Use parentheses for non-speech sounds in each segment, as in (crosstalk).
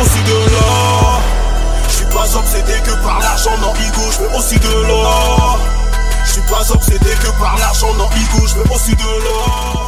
aussi de. Je suis pas obsédé que par l'argent, non, Igo, je veux aussi de l'or. Je suis pas obsédé que par l'argent, non, Igo, je veux aussi de l'or.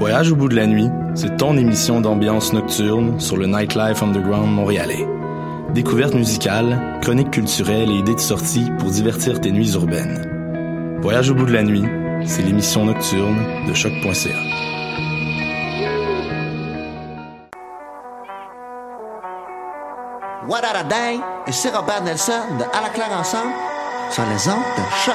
Voyage au bout de la nuit, c'est ton émission d'ambiance nocturne sur le Nightlife Underground montréalais. Découvertes musicales, chroniques culturelles et idées de sortie pour divertir tes nuits urbaines. Voyage au bout de la nuit, c'est l'émission nocturne de choc.ca. What a Day et c'est Robert Nelson de À la claire ensemble sur les ondes de choc.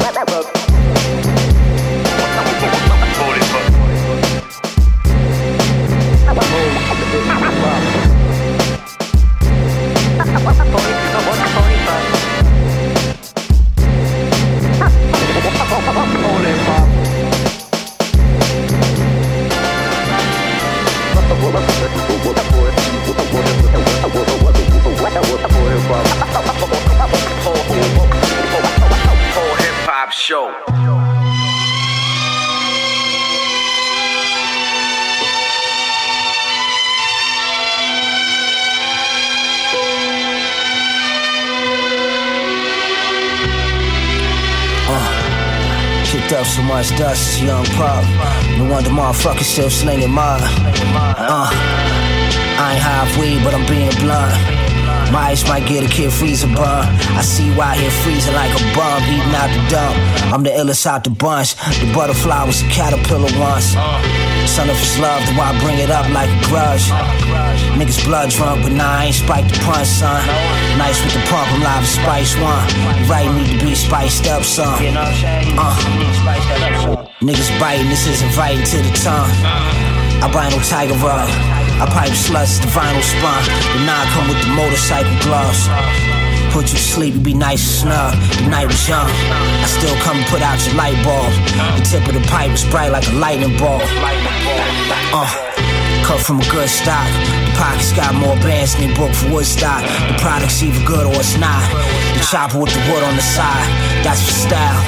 hop show. Up so much dust young pup. No wonder motherfuckers still slinging mud. Uh, I ain't halfway, but I'm being blunt. My ice might get a kid freezer burn. I see you out here freezing like a bum, eating out the dump. I'm the illest out the bunch. The butterfly was a caterpillar once. Son of his love, why bring it up like a grudge? Niggas blood drunk, but nah, I ain't spiked the punch, son. Nice with the pump, I'm live as Spice One. You right, need to be spiced up, son. Uh. Niggas biting, this is inviting to the tongue. I buy no tiger rub. I pipe sluts, the vinyl spun. The nine come with the motorcycle gloves. Put you to sleep, you be nice and snug. The night was young. I still come and put out your light bulb. The tip of the pipe was bright like a lightning ball. Uh, cut from a good stock. The pockets got more bands than booked for Woodstock. The product's either good or it's not. The chopper with the wood on the side, that's for style.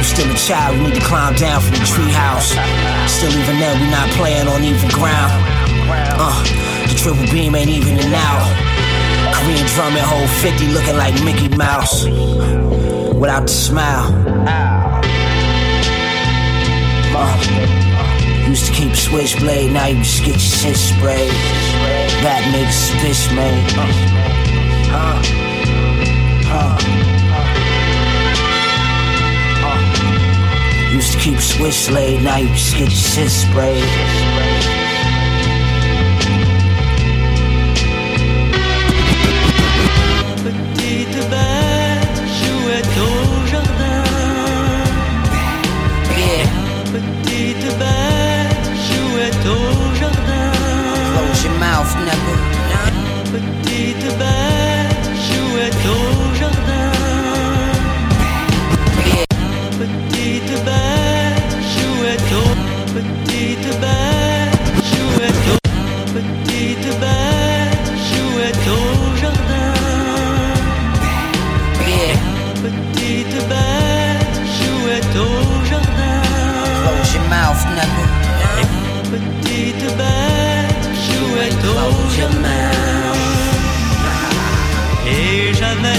You still a child, we need to climb down from the treehouse. Still even then, we not playing on even ground. Uh, the triple beam ain't even an out. Korean drum and hold 50 looking like Mickey Mouse. Without the smile. Uh, used to keep switchblade, now you just get your shit sprayed. That niggas, bitch made. Uh, uh, uh. Used to keep a switchblade, now you just get your shit sprayed.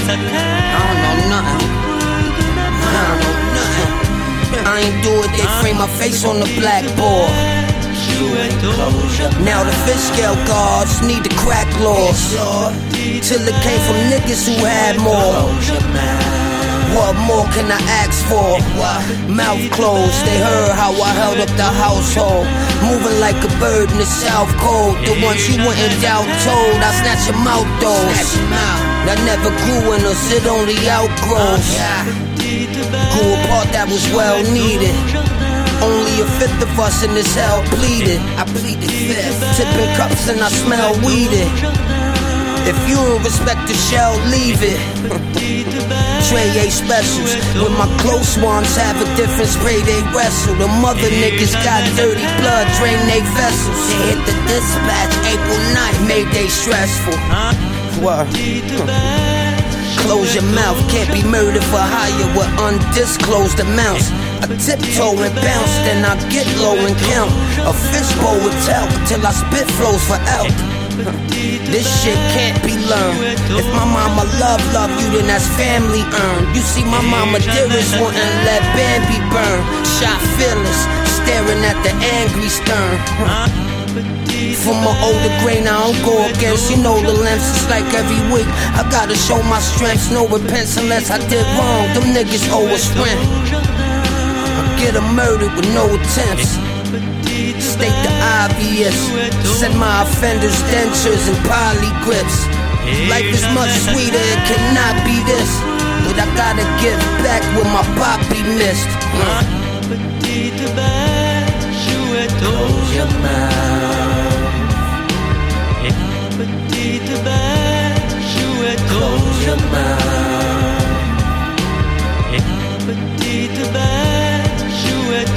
I don't know nothing. I ain't do it, they frame my face on the blackboard. Now the fish scale guards need to crack laws. Till it came from niggas who had more. What more can I ask for? Mouth closed, they heard how I held up the household. Moving like a bird in the south cold. The ones you wouldn't doubt told, I snatch your mouth those. That never grew in us, it only outgrows. Grew a part that was well needed. Only a fifth of us in this hell pleaded. I pleaded fifth. Tipping cups and I smell weeded. If you don't respect the shell, leave it. (laughs) Trey A specials. When my close ones have a different spray, they wrestle. The mother niggas got dirty blood, drain they vessels. They hit the dispatch April 9th, made they stressful. What? Close your mouth, can't be murdered for hire with undisclosed amounts. I tiptoe and bounce, then I get low and count. A fishbowl with talc till I spit flows for elk. This shit can't be learned. If my mama love, love you, then that's family earned. You see, my mama dearest wouldn't let Bambi burn. Shot fearless, staring at the angry stern. From my older grain, I don't go against. You know the lengths, it's like every week. I gotta show my strengths, no repents unless I did wrong. Them niggas owe rent. I get a murdered with no attempts. State the obvious. Send my offenders dentures and poly grips. Life is much sweeter, it cannot be this. But I gotta give back what my poppy missed. Close your mouth. Close your mouth.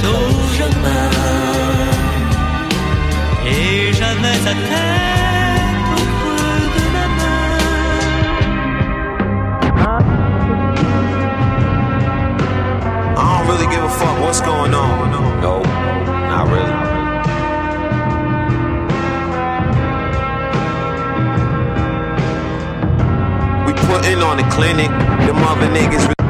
Close your mouth. Et jamais sa tête au creux de ma I don't really give a fuck what's going on. No, not really. Putting on the clinic, them other niggas.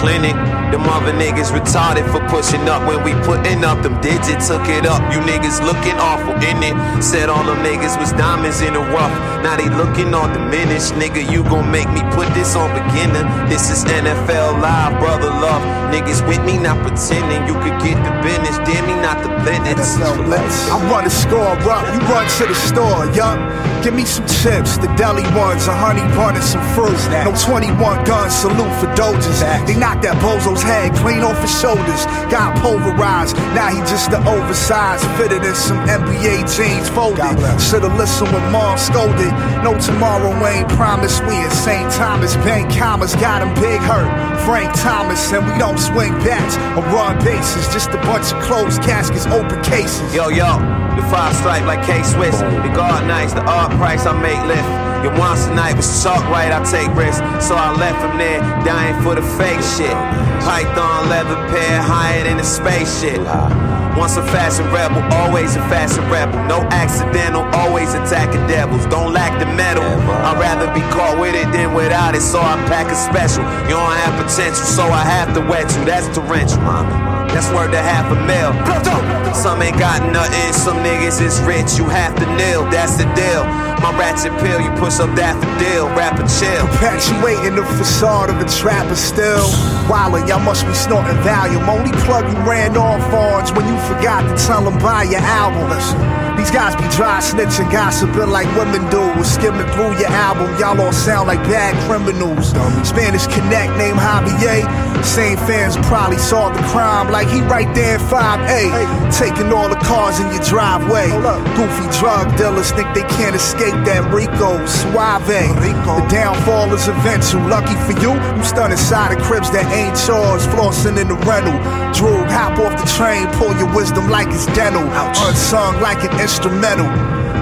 Clinic. Them other niggas retarded for pushing up when we putting up them digits. Took it up. You niggas looking awful in it. Said all them niggas was diamonds in the rough. Now they looking all diminished. Nigga, you gon' make me put this on beginner. This is NFL Live, brother love. Niggas with me, not pretending you could get the business. Damn me, not the business. I run the score up, you run to the store, yup. Give me some chips, the deli ones, a honey bun and some fruit. No 21 guns, salute for doges. They knocked that bozo's head clean off his shoulders. Got pulverized, now he just the oversized. Fitted in some NBA jeans folded. Should've listened when mom scolded. No tomorrow ain't promised. We at St. Thomas, Bank Commas got him big hurt. Frank Thomas, and we don't swing bats or run bases. Just a bunch of closed caskets, open cases. Yo, yo, the five stripe like K Swiss. The guard nights, the art price I make lift. Your once a night was chalk right, I take risks. So I left from there, dying for the fake shit. Python leather pair, higher than a spaceship. Once a fashion rebel, always a fashion rebel. No accidental, always attacking devils. Don't lack the metal. I'd rather be caught with it than without it, so I pack a special. You don't have potential, so I have to wet you. That's torrential, mommy. That's worth a half a mil. Some ain't got nothing, some niggas is rich. You have to kneel, that's the deal. My ratchet pill, you push up daffodil, rapper chill. Perpetuating the facade of a trapper still. Wildin', y'all must be snorting Valium. Only plug you ran off on when you forgot to tell them buy your album. These guys be dry snitching, gossiping like women do. We're Skimming through your album, y'all all sound like bad criminals. Spanish Connect named Javier. Same fans probably saw the crime like he right there in 5A. Taking all the cars in your driveway. Goofy drug dealers think they can't escape that Rico Suave. The downfall is eventual. Lucky for you, you stunned inside of cribs that ain't yours. Flossing in the rental. Drew, hop off the train, pull your wisdom like it's dental. Unsung like an instrumental.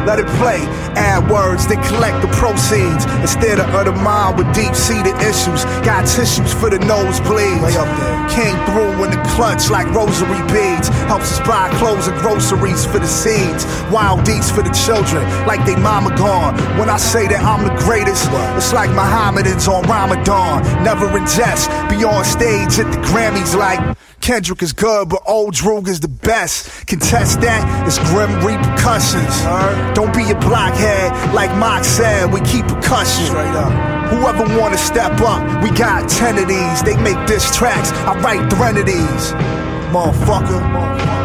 let it play. Add words, then collect the proceeds. Instead of the mind with deep seated issues. Got tissues for the nosebleeds. Way up there. Came through in the clutch like rosary beads. Helps us buy clothes and groceries for the seeds. Wild deeds for the children, like they mama gone. When I say that I'm the greatest, it's like Mohammedans on Ramadan. Never in jest, be on stage at the Grammys like. Kendrick is good, but old Droog is the best. Contest that, it's grim repercussions. Don't be a blockhead, like Mock said, we keep percussion. Straight up. Whoever wanna step up, we got ten of these. They make diss tracks, I write threnodies. Motherfucker. Uh.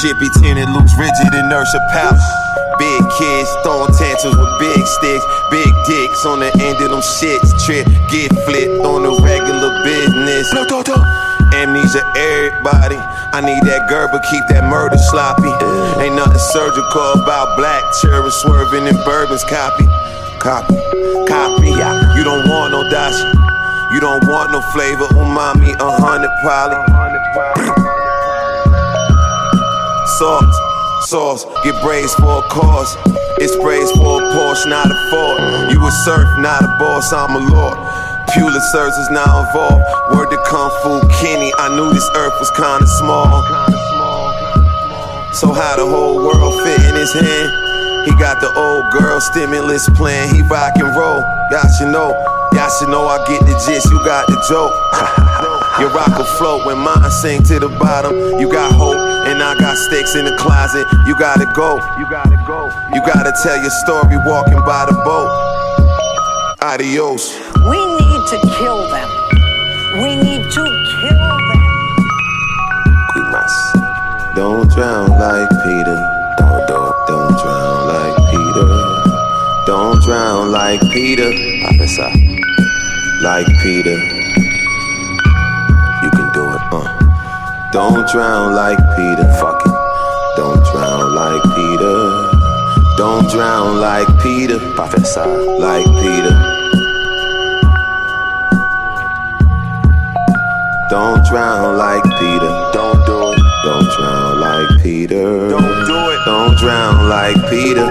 Shit be tinted loose, rigid, inertia pouch. Big kids throwing tantrums with big sticks. Big dicks on the end of them shits. Trip, get flipped on the regular business. Amnesia, everybody. I need that Gerber, keep that murder sloppy. Ain't nothing surgical about black cherry swerving in bourbons. Copy, copy, copy. You don't want no dashi. You don't want no flavor. Umami, a hundred poly. Salt, sauce, get braised for a cause. It's sprays for a Porsche, not a Ford. You a surf, not a boss, I'm a lord. Pulitzers is now involved. Word to Kung Fu Kenny, I knew this earth was kinda small. So how the whole world fit in his hand? He got the old girl stimulus plan, he rock and roll. Y'all should know, y'all should know I get the gist, you got the joke. (laughs) Your rock will float when mine sink to the bottom. You got hope, and I got sticks in the closet. You gotta go. You gotta go. You gotta tell your story walking by the boat. Adios. We need to kill them. We need to kill them. Quimas. Don't drown like Peter. Don't, don't, don't drown like Peter. Don't drown like Peter. Professor. Like Peter. Don't drown like Peter. Fuck it. Don't drown like Peter. Don't drown like Peter. Professor. Like Peter. Don't drown like Peter. Don't do it. Don't drown like Peter. Don't do it. Don't drown like Peter.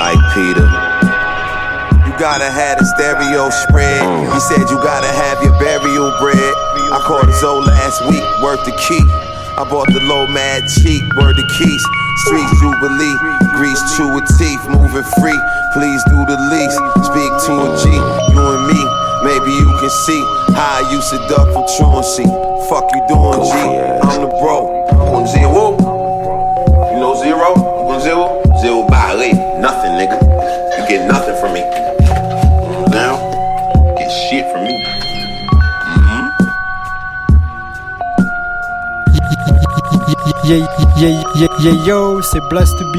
like Peter. You gotta have the stereo spread. He said you gotta have your burial bread. I called his old last week, worth the key. I bought the low mad cheap, word the keys. Street Jubilee, grease chew with teeth, moving free. Please do the least. Speak to a G, you and me. Maybe you can see how I used to duck from truancy. Fuck you doing, G? I'm the bro. On zero. You Yeah, yeah, yeah, yo, c'est Blast B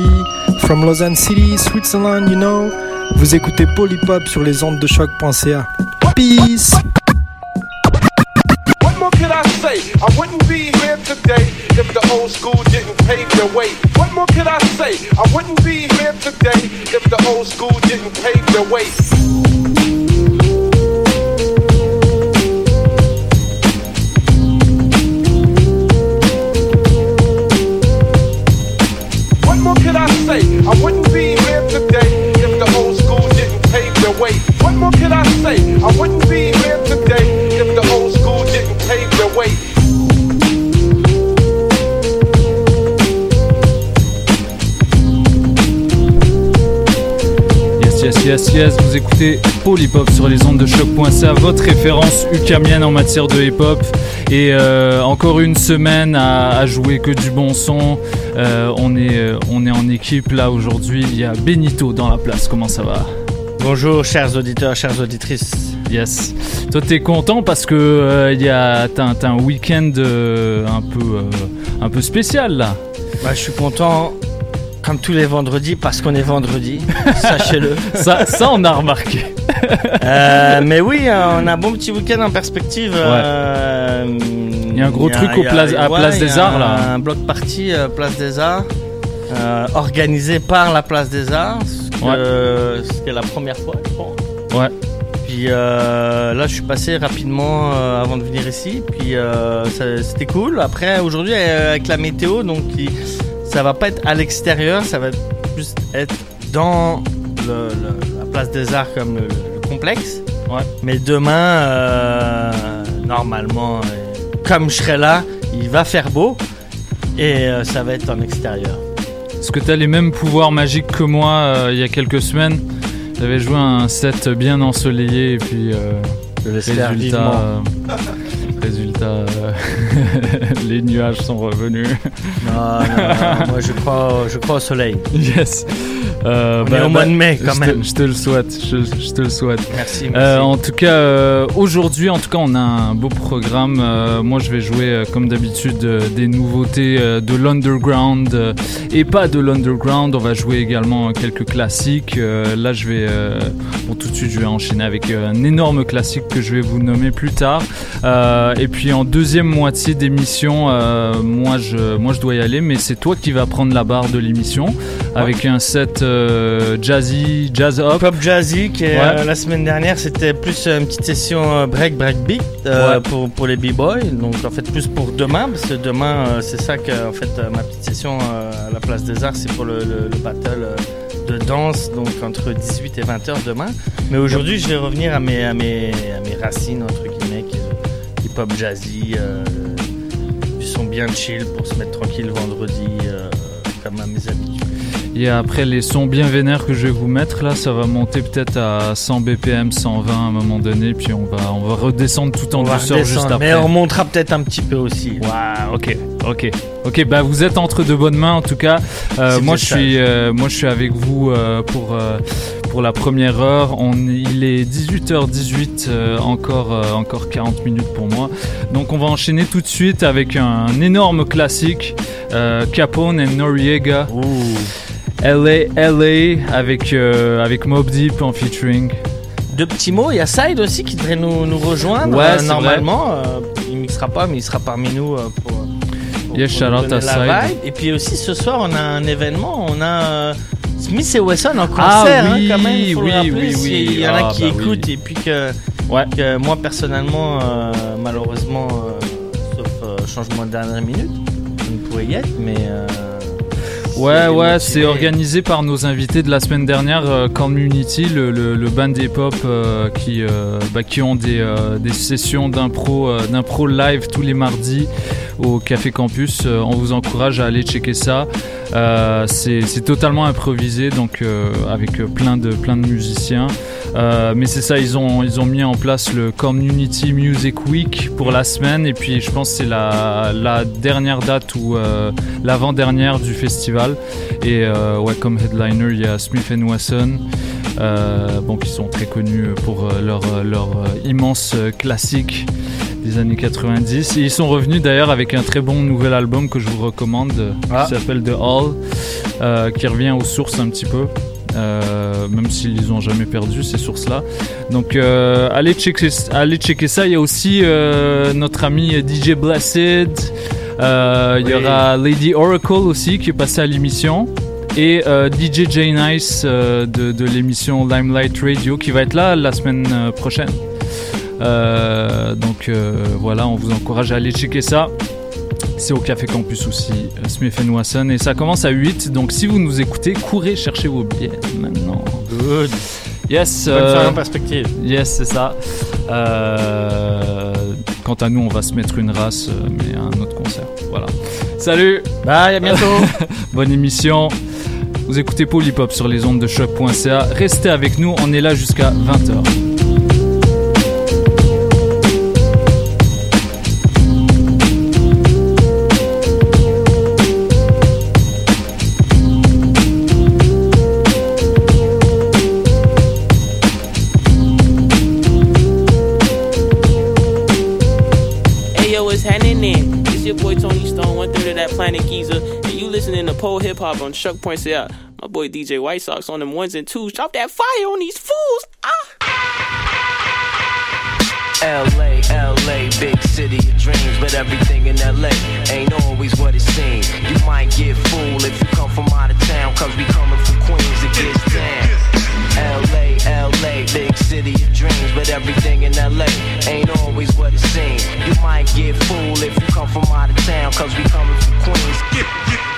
from Lausanne City, Switzerland, you know. Vous écoutez Polypop sur les ondes de choc.ca. Peace! What more could I say? I wouldn't be here today if the old school didn't pave the way. What more could I say? I wouldn't be here today if the old school didn't pave the way. Écoutez Polypop sur les ondes de choc.ca, votre référence ukamienne en matière de hip-hop. Et euh, encore une semaine à, à jouer que du bon son. Euh, on, est, euh, on est en équipe là aujourd'hui. Il y a Benito dans la place. Comment ça va? Bonjour, chers auditeurs, chères auditrices. Yes. Toi, t'es content parce que euh, y a t'as, un- week-end un peu un peu spécial là? Bah, je suis content, comme tous les vendredis, parce qu'on est vendredi, (laughs) sachez-le. Ça, ça on a remarqué. Euh, mais oui, euh, on a un bon petit week-end en perspective. euh, Il y a un gros truc au place- à ouais, Place des Arts, là. Un bloc party euh, Place des Arts, organisé par la Place des Arts, ce Ouais. est la première fois, je pense. Ouais. Puis euh, là, je suis passé rapidement euh, avant de venir ici. Puis euh, c'était cool. Après, aujourd'hui, avec la météo, donc il- ça va pas être à l'extérieur, ça va plus être dans le- le- la place des Arts comme le, le complexe. Mais demain, euh, normalement, euh, comme je serai là, il va faire beau et euh, ça va être en extérieur. Est-ce que t'as les mêmes pouvoirs magiques que moi euh, il y a quelques semaines? J'avais joué un set bien ensoleillé et puis euh, l'espère résultat, (laughs) euh, (laughs) les nuages sont revenus. Non, non, non, moi je crois, je crois au soleil. Yes. Euh, On est au mois de mai, quand même. Je te le souhaite. Je, je te le souhaite. Merci, Euh, en tout cas, euh, aujourd'hui, en tout cas, on a un beau programme. Moi, je vais jouer, comme d'habitude, des nouveautés de l'underground et pas de l'underground. On va jouer également quelques classiques. Là, je vais, bon, tout de suite, je vais enchaîner avec un énorme classique que je vais vous nommer plus tard. Et puis, en deuxième moitié d'émission, euh, moi, je, moi, je dois y aller, mais c'est toi qui vas prendre la barre de l'émission avec un set euh, jazzy, jazz up. Pop jazzy qui est, Ouais. euh, la semaine dernière c'était plus une petite session break break beat Ouais. pour, pour les b-boys donc en fait plus pour demain parce que demain c'est ça que en fait ma petite session à la place des arts c'est pour le, le- le battle de danse donc entre 18 et 20 heures demain mais aujourd'hui je vais revenir à mes, à mes, à mes racines entre guillemets qui- hip hop jazzy euh, du son bien chill pour se mettre tranquille vendredi euh, comme à mes habitudes Et après les sons bien vénères que je vais vous mettre là, ça va monter peut-être à 100 BPM, 120 à un moment donné, puis on va, on va redescendre tout en On douceur juste après. mais on remontera peut-être un petit peu aussi Waouh, ok, ok, ok. Bah vous êtes entre de bonnes mains en tout cas. Euh, moi je suis, euh, moi je suis avec vous euh, pour pour la première heure. On, il est 18h18, euh, encore euh, encore 40 minutes pour moi. Donc on va enchaîner tout de suite avec un, énorme classique, euh, Capone et Noriega. LA, LA avec avec Mob Deep en featuring. Deux petits mots, il y a Side aussi qui devrait nous, nous rejoindre Ouais, normalement. il mixera pas, mais il sera parmi nous pour, pour, Yes, pour shout nous donner la vibe. Et puis aussi ce soir, on a un événement, on a Smith et Wesson en concert Ah oui, hein, quand même. faut le oui, rappeler, oui, oui. Il y en a Ah, qui bah écoutent oui. et puis que, que moi personnellement, euh, malheureusement, euh, sauf euh, changement de dernière minute, je ne pourrais y être, mais. Ouais, ouais, c'est organisé par nos invités de la semaine dernière, euh, Community, le, le, le band hip-hop euh, qui, euh, bah, qui ont des, euh, des sessions d'impro, euh, d'impro live tous les mardis au Café Campus. Euh, on vous encourage à aller checker ça. Euh, c'est c'est totalement improvisé, donc euh, avec plein de, plein de musiciens. Euh, mais c'est ça, ils ont, ils ont mis en place le Community Music Week pour la semaine, et puis je pense que c'est la, la dernière date ou euh, l'avant-dernière du festival. Et euh, ouais, comme headliner, il y a Smith Wesson, bon, qui sont très connus pour leur, leur immense classique des années 90. Et ils sont revenus d'ailleurs avec un très bon nouvel album que je vous recommande, Ah. qui s'appelle The Hall, qui revient aux sources un petit peu. Euh, même s'ils les ont jamais perdu ces sources-là. Donc euh, allez, checker, allez checker ça. Il y a aussi euh, notre ami DJ Blessed. Euh, Il y aura Lady Oracle aussi qui est passé à l'émission. Et DJ J Nice de, de l'émission Limelight Radio qui va être là la semaine prochaine. Donc voilà, on vous encourage à aller checker ça. C'est au Café Campus aussi, euh, Smith Wasson. Et ça commence à 8. Donc si vous nous écoutez, courez chercher vos billets maintenant. Good. Yes. Soirée en perspective. Yes, c'est ça. Euh, quant à nous, on va se mettre une race, euh, mais à un autre concert. Voilà. Salut. Bye, à bientôt. (laughs) Bonne émission. Vous écoutez Polypop sur les ondes de choc.ca. Restez avec nous, on est là jusqu'à 20h. Pole Hip Hop on Chuck Points Out. My boy DJ White Sox on them ones and twos. Drop that fire on these fools. Ah. LA, LA, big city of dreams, but everything in LA ain't always what it seems. You might get fooled if you come from out of town, cause we coming from Queens, it gets down. LA, LA, big city of dreams, but everything in LA ain't always what it seems. You might get fooled if you come from out of town, cause we coming from Queens.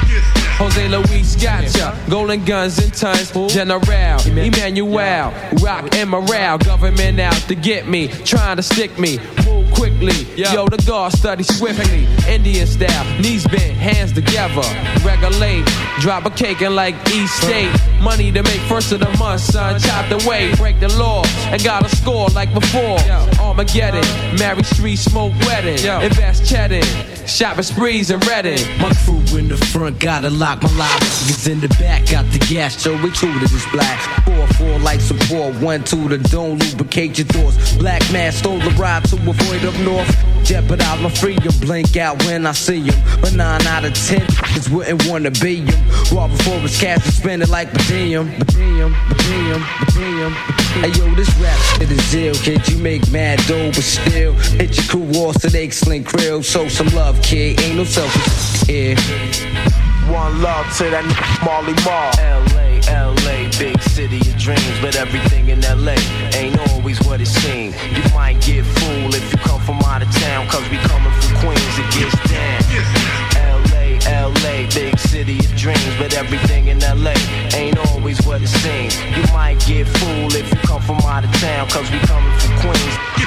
Jose Luis gotcha. Golden guns and tons. General Emmanuel. Rock and morale. Government out to get me. Trying to stick me. Move quickly. Yo, the guard study swiftly. Indian style. Knees bent. Hands together. Regulate. Drop a cake and like East State. Money to make first of the month, son. Chop the way. Break the law. And got a score like before. Armageddon. Marry street smoke wedding. Invest cheddar. Shopping sprees and Redding. My crew in the front gotta lock my lock. Niggas in the back got the gas, so we two to this black. Four, four like support, one, two to don't lubricate your thoughts. Black man stole the ride to avoid up north. Jeopardize my freedom, blink out when I see him. But nine out of ten niggas wouldn't wanna be him. Raw before his cash and spend it like per diem, per diem. Hey yo, this rap shit is ill, kid. You make mad dough, but still hit your crew off so they sling krill. Show some love, kid. Ain't no selfish here. One love to that Marley Marl. LA, LA, big city of dreams, but everything in LA ain't always what it seems. You might get fooled if you come from out of town, cause we coming from Queens, it gets down. LA, LA, big city of dreams, but everything in LA ain't always what it seems. You might get fooled if you come from out of town, cause we coming from Queens.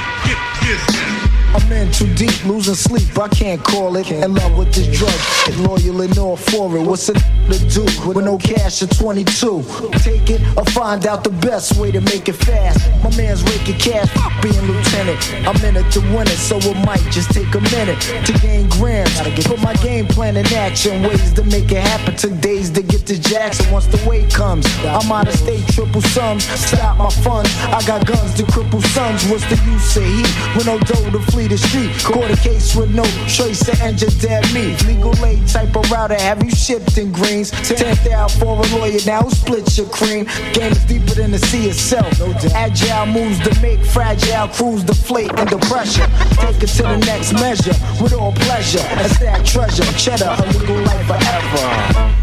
I'm in too deep, losing sleep, I can't call it. In love with this drug, loyal and all for it. What's a to do with no cash at 22? Take it or find out the best way to make it fast. My man's raking cash, being lieutenant. I'm in it to win it, so it might just take a minute to gain grams. Put my game plan in action, ways to make it happen. Took days to get to Jackson. Once the weight comes, I'm out of state, triple sums. Stop my funds, I got guns to cripple sons. What's the use of heat with no dough to flee the street? A case with no choice to injure dead me. Legal aid type of router, have you shipped in greens? Tenth out for a lawyer, now who splits your cream? Game is deeper than the sea itself. Agile moves to make fragile crews deflate under pressure. Take it to the next measure with all pleasure. And stack treasure, cheddar, a legal life forever.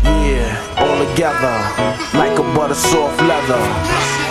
Yeah, all together, like a butter soft leather.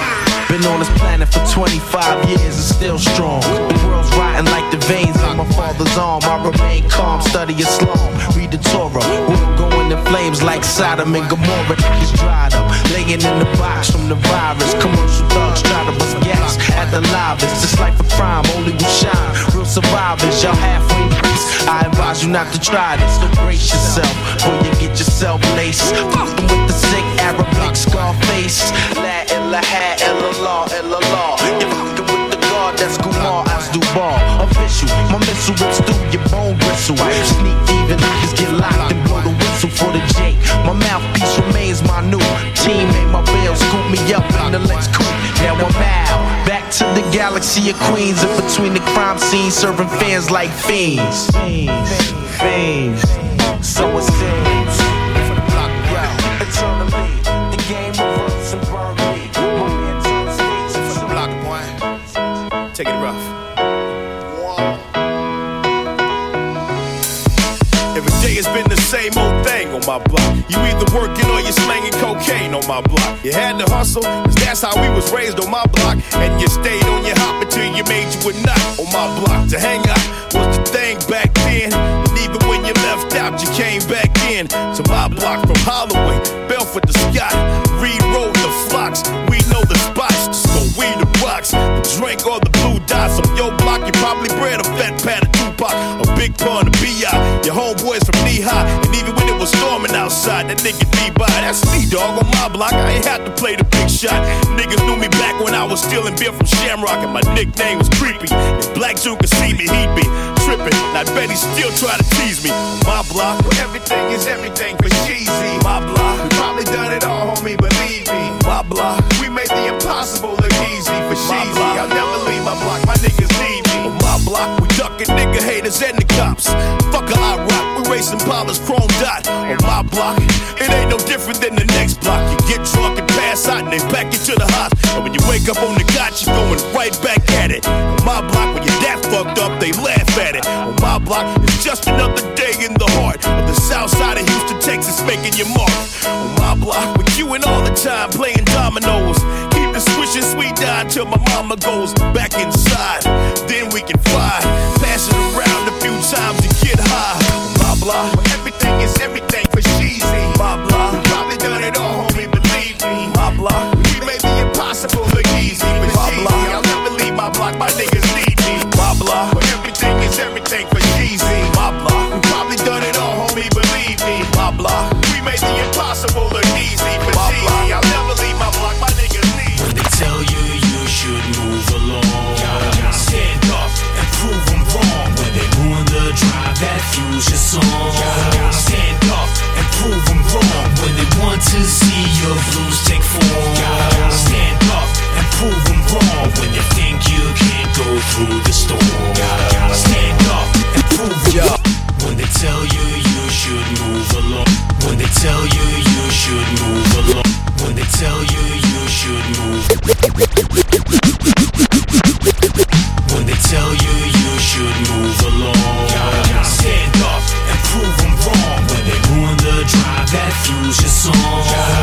Been on this planet for 25 years and still strong. The world's rotten like the veins on my father's arm. I remain calm, study Islam, read the Torah. World going in flames like Sodom and Gomorrah. Niggas dried up, laying in the box from the virus. Commercial thugs try to bust gas at the livest. This life of crime, only we shine. Real survivors, y'all halfway nice. I advise you not to try this. Brace yourself, or you get yourself laced. Fucking with the sick Arabic Scarface. La ilaha illallah, illallah. You're fucking with the God that's Kumar as Dubar. Official, my missile rips through your bone bristle. Sneak even niggas get locked and blow the whistle for the J. My mouthpiece remains my new teammate. My bail scoop me up in the Lex Coupe. Now I'm out. Back to the galaxy of Queens. In between the crime scenes, serving fans like fiends. Fiends. Fiends. So it seems. My block. You either working or you slanging cocaine on my block. You had to hustle, cause that's how we was raised on my block. And you stayed on your hop until you made you a nut on my block. To hang out was the thing back then. And even when you left out, you came back in to my block from Holloway, Belfort to Scott, Reed to Fox. We know the spots, so we the. The drink all the blue dots on your block. You probably bred a fat pat of Tupac, a big pun of B.I. Your homeboys from knee high, was storming outside, that nigga D-By. That's me, dog, on my block. I ain't had to play the big shot. Niggas knew me back when I was stealing beer from Shamrock, and my nickname was Creepy. If Black Joe could see me, he'd be tripping. And I bet he still try to tease me. My block, where everything is everything for cheesy. My block, we probably done it all, homie, believe me. My block, we made the impossible look easy for cheesy. I'll never leave my block, my niggas need ducking nigga haters and the cops. Fuck a I rock, we racing Paula's chrome dot. On my block, it ain't no different than the next block. You get drunk and pass out and they back you to the hospital. And when you wake up on the got you going right back at it. On my block, when you're that fucked up, they laugh at it. On my block, it's just another day in the heart of the south side of Houston, Texas, making your mark. On my block, with you and all the time playing dominoes. Swishing sweet down till my mama goes back inside. Then we can fly, pass it around a few times to get high. Block, where everything is everything for cheesy. My block, we probably done it all, homie, believe me. My block, we made the impossible look easy. But my block, I'll never leave my block, my niggas your blues take form, stand up and prove them wrong. When you think you can't go through the storm, Gotta stand up and prove them wrong. When they tell you you should move along, when they tell you you should move along, when they tell you you should move. When they tell you you should move along, stand up and prove them wrong. When they ruin the drive that fuels your song,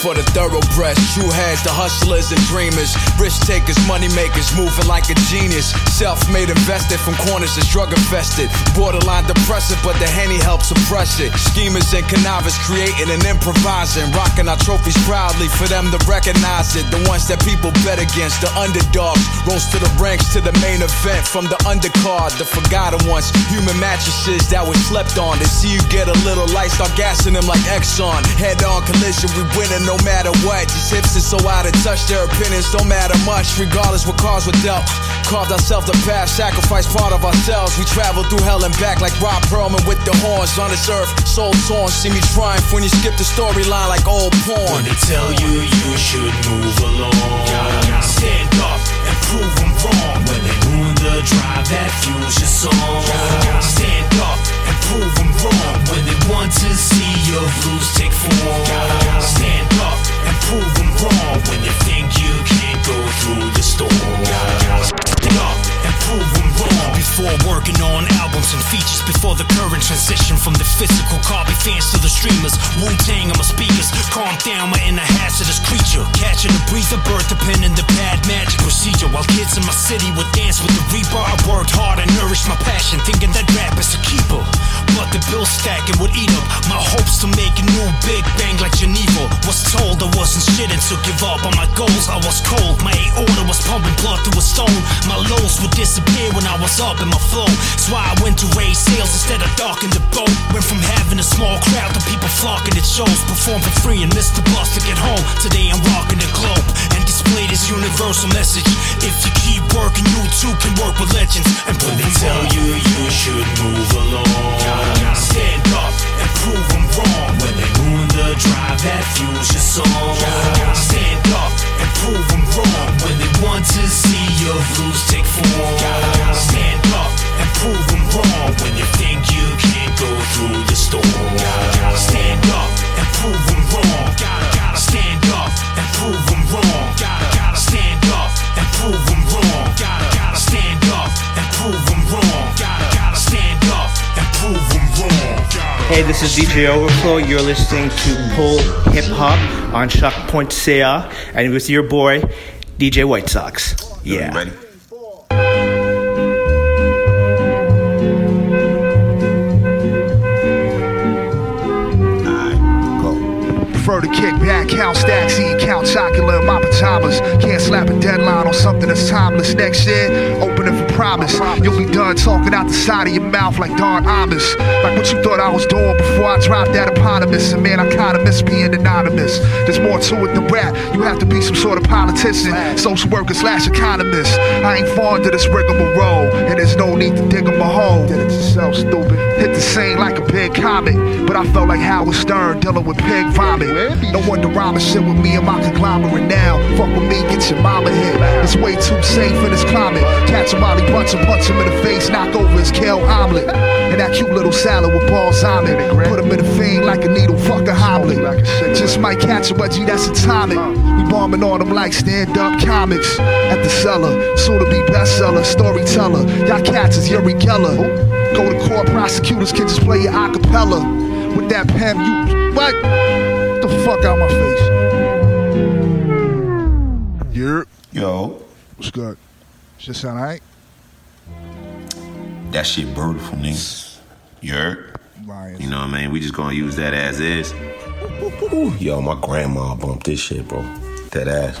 for the thoroughbreds, true heads, the hustlers and dreamers, risk takers, money makers, moving like a genius. Self-made invested from corners that's drug infested, borderline depressive, but the henny helps suppress it. Schemers and connivers creating and improvising, rocking our trophies proudly for them to recognize it. The ones that people bet against, the underdogs, rose to the ranks to the main event from the undercard, the forgotten ones, human mattresses that was slept on. They see you get a little light, start gassing them like Exxon. Head on collision, we winning no matter what. These hips are so out of touch, their opinions don't matter much, regardless what cars were dealt. Carved ourselves the path, sacrificed part of ourselves. We travel through hell and back like Ron Perlman with the horns on this earth. Soul torn, see me triumph when you skip the storyline like old porn. They tell you you should move along, stand up and prove them wrong. When they drive that fuels your song, stand up and prove them wrong. When they want to see your blues take form, stand up and prove them wrong. When you think you can't go through the storm, stand up prove them wrong. Before working on albums and features, before the current transition from the physical copy fans to the streamers, Wu Tang on my speakers, calm down my inner hazardous creature, catching a breather, birth the pen in the pad, magic procedure. While kids in my city would dance with the reaper, I worked hard and nourished my passion, thinking that rap is a keeper. But the bill stacking would eat up my hopes to make a new big bang like Geneva. Was told I wasn't shit and to give up on my goals. I was cold, my aorta was pumping blood through a stone. My lows would disappear when I was up in my flow. That's why I went to raise sales instead of darken the boat. Went from having a small crowd to people flocking at shows. Perform for free and missed the bus to get home. Today I'm rocking the globe and display this universal message. If you keep working, you too can work with legends. And when they tell you you should move along, stand up and prove them wrong. When they ruin the drive that fuels your song, stand up and prove them wrong. When they want to see your blues take form, stand up and prove them wrong. When you think you can't go through the storm, Hey, this is DJ Overflow. You're listening to Pull Hip Hop on CHOQ.ca and with your boy, DJ White Sox. Yeah. Prefer Prefer to kick back, count stacks, eat, count chocolate in my pajamas. Can't slap a deadline on something that's timeless. Next year, opening for promise. You'll be done talking out the side of your mouth like Don Imus. Like what you thought I was doing before I dropped that eponymous. And man, I kinda miss being anonymous. There's more to it than rap. You have to be some sort of politician, social worker slash economist. I ain't fond of this rigmarole, and there's no need to dig up a hole. Did it yourself, stupid. Hit the scene like a big comet, but I felt like Howard Stern dealing with pig vomit. No wonder rhyming shit with me and my conglomerate now. Fuck with me, get your mama hit. It's way too safe in this climate. Catch a molly bunch and punch him in the face, knock over his kale omelet. And that cute little salad with balls on it. Put him in a fiend like a needle, fuck a hoblet. Just might catch a budgie, that's atomic. We bombing on them like stand up comics. At the cellar, soon to be bestseller, storyteller. Y'all cats is Uri Geller. Go to court, prosecutors can just play your acapella. With that pen, you. What? Get the fuck out my face. Yo, What's good? Shit sound alright? that shit beautiful, nigga. You heard? You know what I mean? We just gonna use that as is. Yo, my grandma bumped this shit, bro. That ass.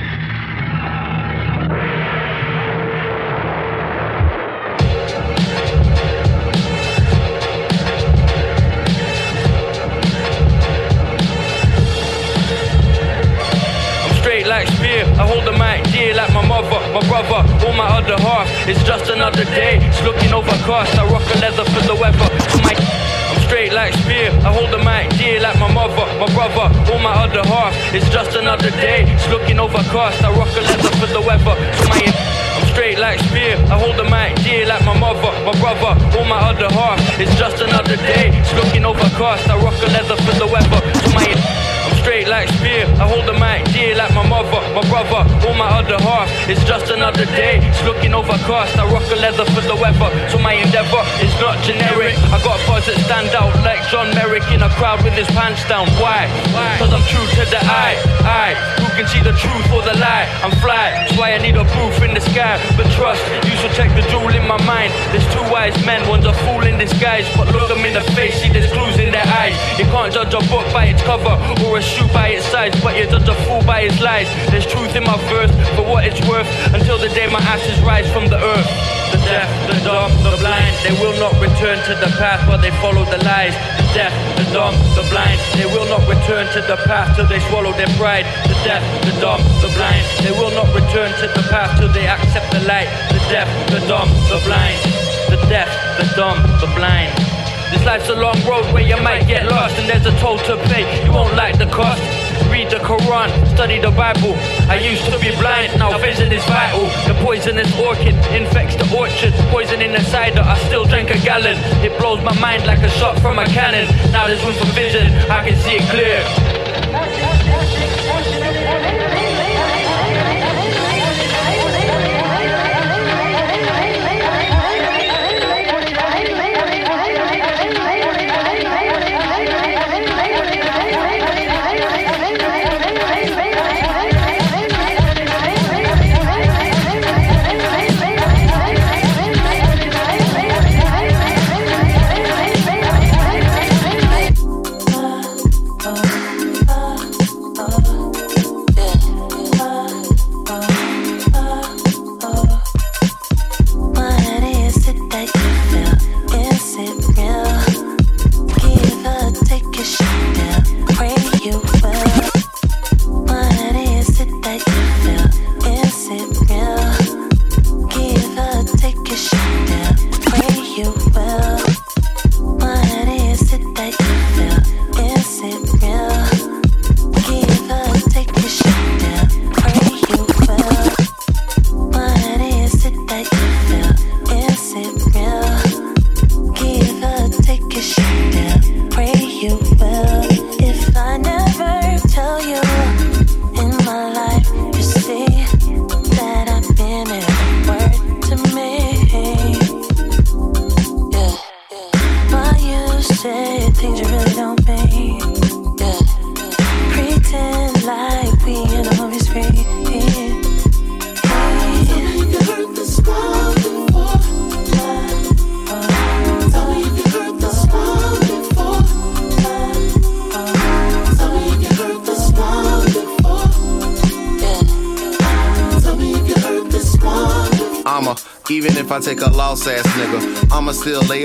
Brother, or my other half. It's just another day. It's looking overcast. I rock a leather for the weather. My I'm straight like spear. I hold the mic dear like my mother, my brother, or my other half. It's just another day. It's looking overcast. I rock a leather for the weather. My I'm straight like spear. I hold the mic dear like my mother, my brother, or my other half. It's just another day. It's looking overcast. I rock a leather for the weather. So my straight like spear. I hold the mic dear like my mother, my brother, or my other half. It's just another day. It's looking overcast. I rock a leather for the weather. So my endeavor is not generic. I got bars that stand out like John Merrick in a crowd with his pants down. Why? Cause I'm true to the eye. I who can see the truth or the lie. I'm fly. That's why I need a proof in the sky. But trust, you should check the jewel in my mind. There's two wise men, one's a fool in disguise. But look them in the face, see there's clues in their eyes. You can't judge a book by its cover or a shoe by its size, but you judge a fool by his lies. There's truth in my verse for what it's worth until the day my ashes rise from the earth. The deaf, the dumb, the blind, they will not return to the path, but they follow the lies. The deaf, the dumb, the blind, they will not return to the path till they swallow their pride. The deaf, the dumb, the blind, they will not return to the path till they accept the light. The deaf, the dumb, the blind, the deaf, the dumb, the blind. This life's a long road where you might get lost and there's a toll to pay. You won't like the cost. Read the Quran, study the Bible. I used to be blind, now vision is vital. The poisonous orchid infects the orchard. Poison in the cider, I still drink a gallon. It blows my mind like a shot from a cannon. Now there's room for vision, I can see it clear.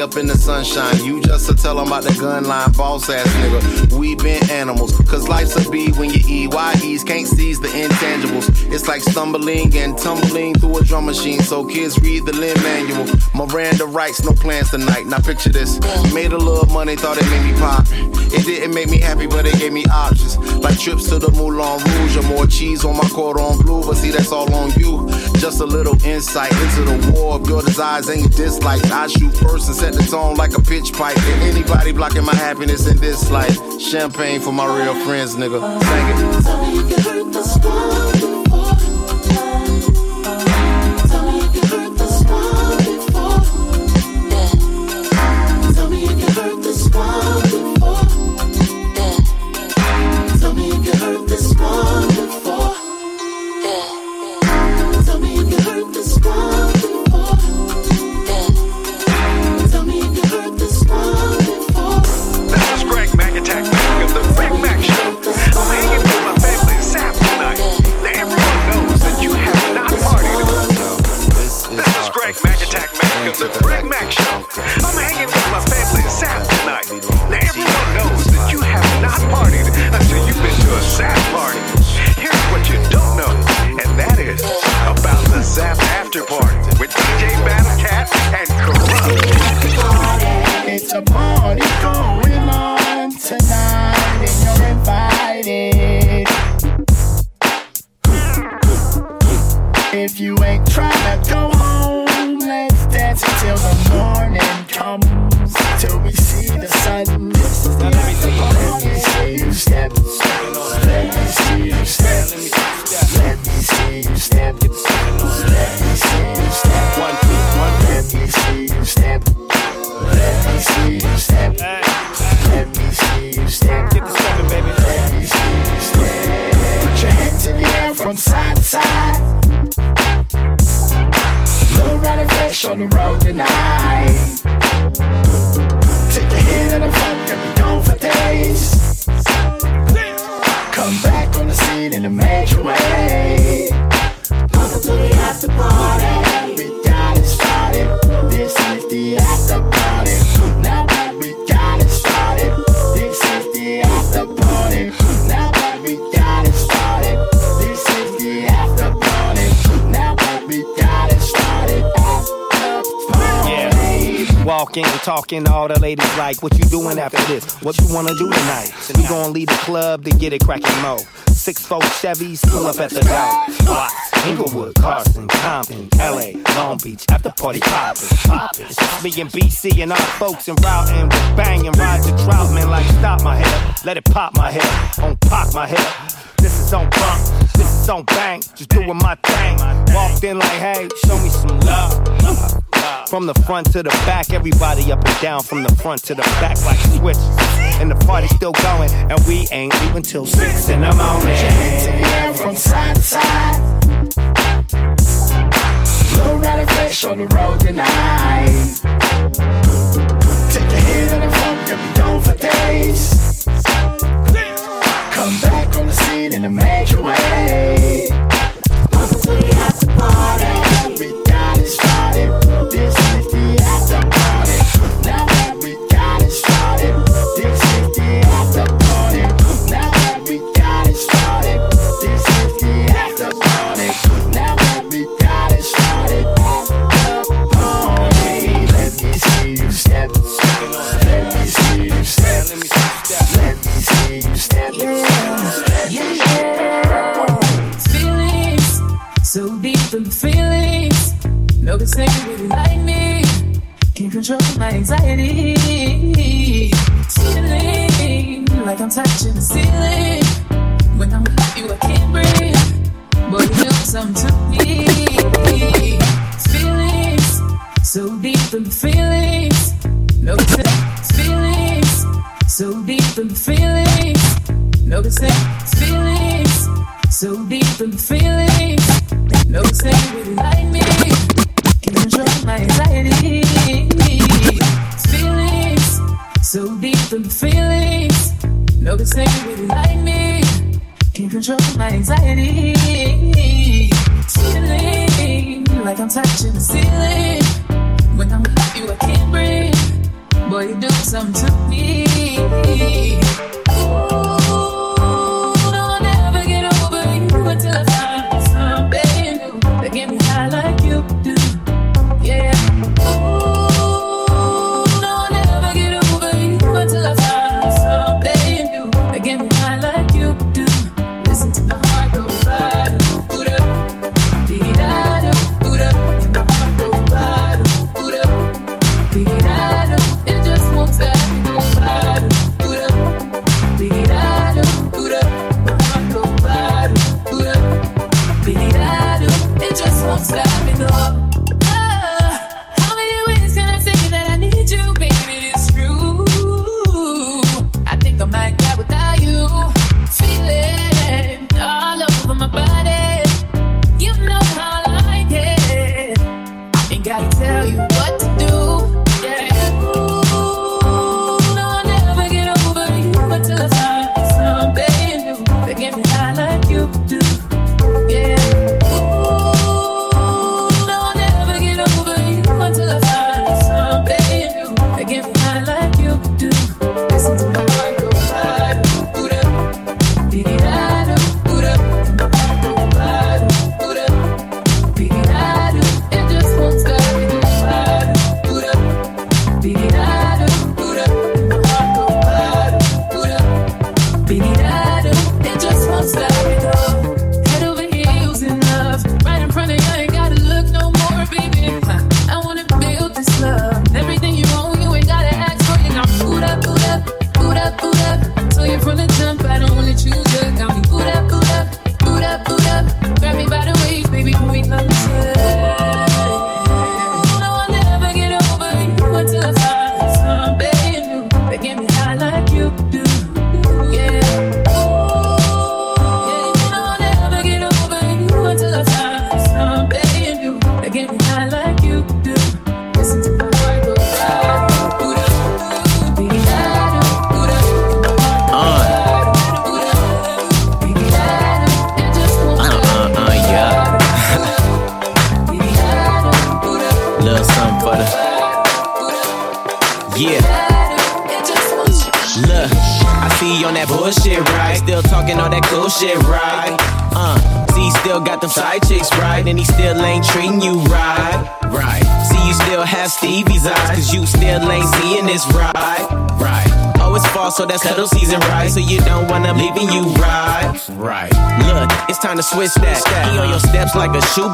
Up in the sunshine. You just to tell 'em about the gun line, boss ass nigga. We been animals, cause life's a B when you EYEs can't seize the intangibles. It's like stumbling and tumbling through a drum machine. So kids read the Lin-Manuel. Miranda writes, no plans tonight. Now picture this. Made a little money, thought it made me pop. It didn't make me happy, but it gave me options. Like trips to the Moulin Rouge or more cheese on my cordon bleu. But see, that's all on you. Just a little insight into the war of your desires and your dislikes. I shoot first and set the tone like a pitch pipe. And Anybody blocking my happiness in this life. Champagne for my real friends, nigga. Sing it. A talking to all the ladies like, what you doing after this? What you wanna do tonight? We gonna leave the club to get it cracking mo. Six four Chevys pull up at the door. Watts, Inglewood, Carson, Compton, LA, Long Beach, after party poppin', poppin'. Me and BC and our folks and routing with banging Roger Troutman like stop my head, let it pop my head, on pop my head. This is on bump, this is on bang, just doing my thing. Walked in like, hey, show me some love. From the front to the back, everybody up and down from the front to the back like switches. And the party's still going, and we ain't leaving till six in the morning. Air from side to side. Low riding fresh on the road tonight. Take a hit of the funk and be gone for days. Come back on the scene in a major way. Welcome to the after party. So feelings. No, this nigga really like me. Can't control my anxiety. Feeling like I'm touching the ceiling. When I'm with you, I can't breathe. Boy, you know something to me. Feelings so deep in feelings. No, feelings so deep in feelings. Notice that feelings so deep in feelings. Really like me. Can control my anxiety. Feelings so deep in feelings. Really like me. Can control my anxiety. Feeling like I'm touching the ceiling. When I'm with you, I can't breathe. Boy, you do something to me. Ooh,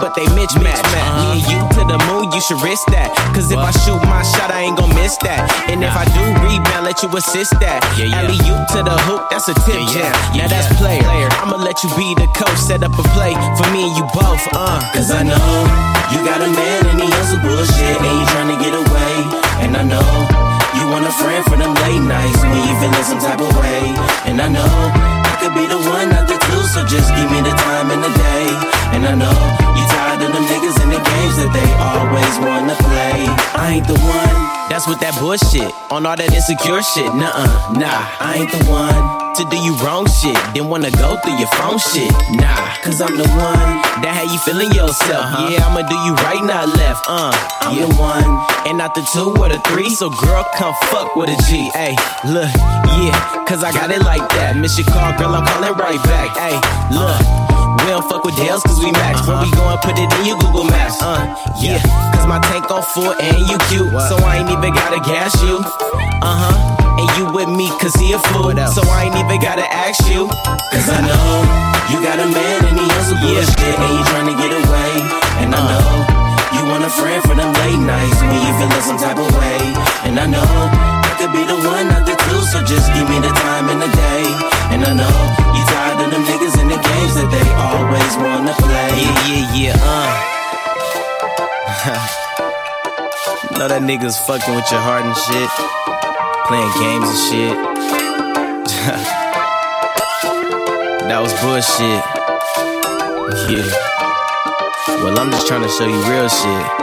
but they mitch match. Me and you to the moon, you should risk that. Cause if I shoot my shot, I ain't gon' miss that. And if I do rebound, let you assist that. Alley you to the hoop, that's a tip jam. Now that's player. I'ma let you be the coach, set up a play for me and you both, uh. Cause I know you got a man and he on some bullshit and you tryna get away. And I know you want a friend for them late nights when you feeling some type of way. And I know I could be the one, not the two, so just give me the time and the day. And I know you tired of them niggas in the games that they always wanna play. I ain't the one. That's what that bullshit on all that insecure shit. Nuh-uh, nah, I ain't the one to do you wrong shit. Then wanna go through your phone shit. Nah, cause I'm the one that how you feeling yourself. Yeah, I'ma do you right, not left. Uh, I'm the one and not the two or the three. So girl, come fuck with a G. Hey, look, yeah, cause I got it like that. Miss your call, girl, I'm calling right back. Hey, look. We don't fuck with Dales cause we match. When we goin', put it in your Google Maps. Uh, yeah. Cause my tank on full and you cute. So I ain't even gotta gas you. Uh huh. And with me cause he a fool. So I ain't even gotta ask you. Cause I know you got a man and he some bullshit and you tryna get away. And I know you want a friend for them late nights when you feeling some type of way. And I know I could be the one, not the two, so just give me the time and the day. And I know you tired of them niggas in the games that they always wanna play. Yeah, yeah, yeah, uh. (laughs) know that niggas fucking with your heart and shit. Playing games and shit. (laughs) that was bullshit. Yeah. Well, I'm just trying to show you real shit.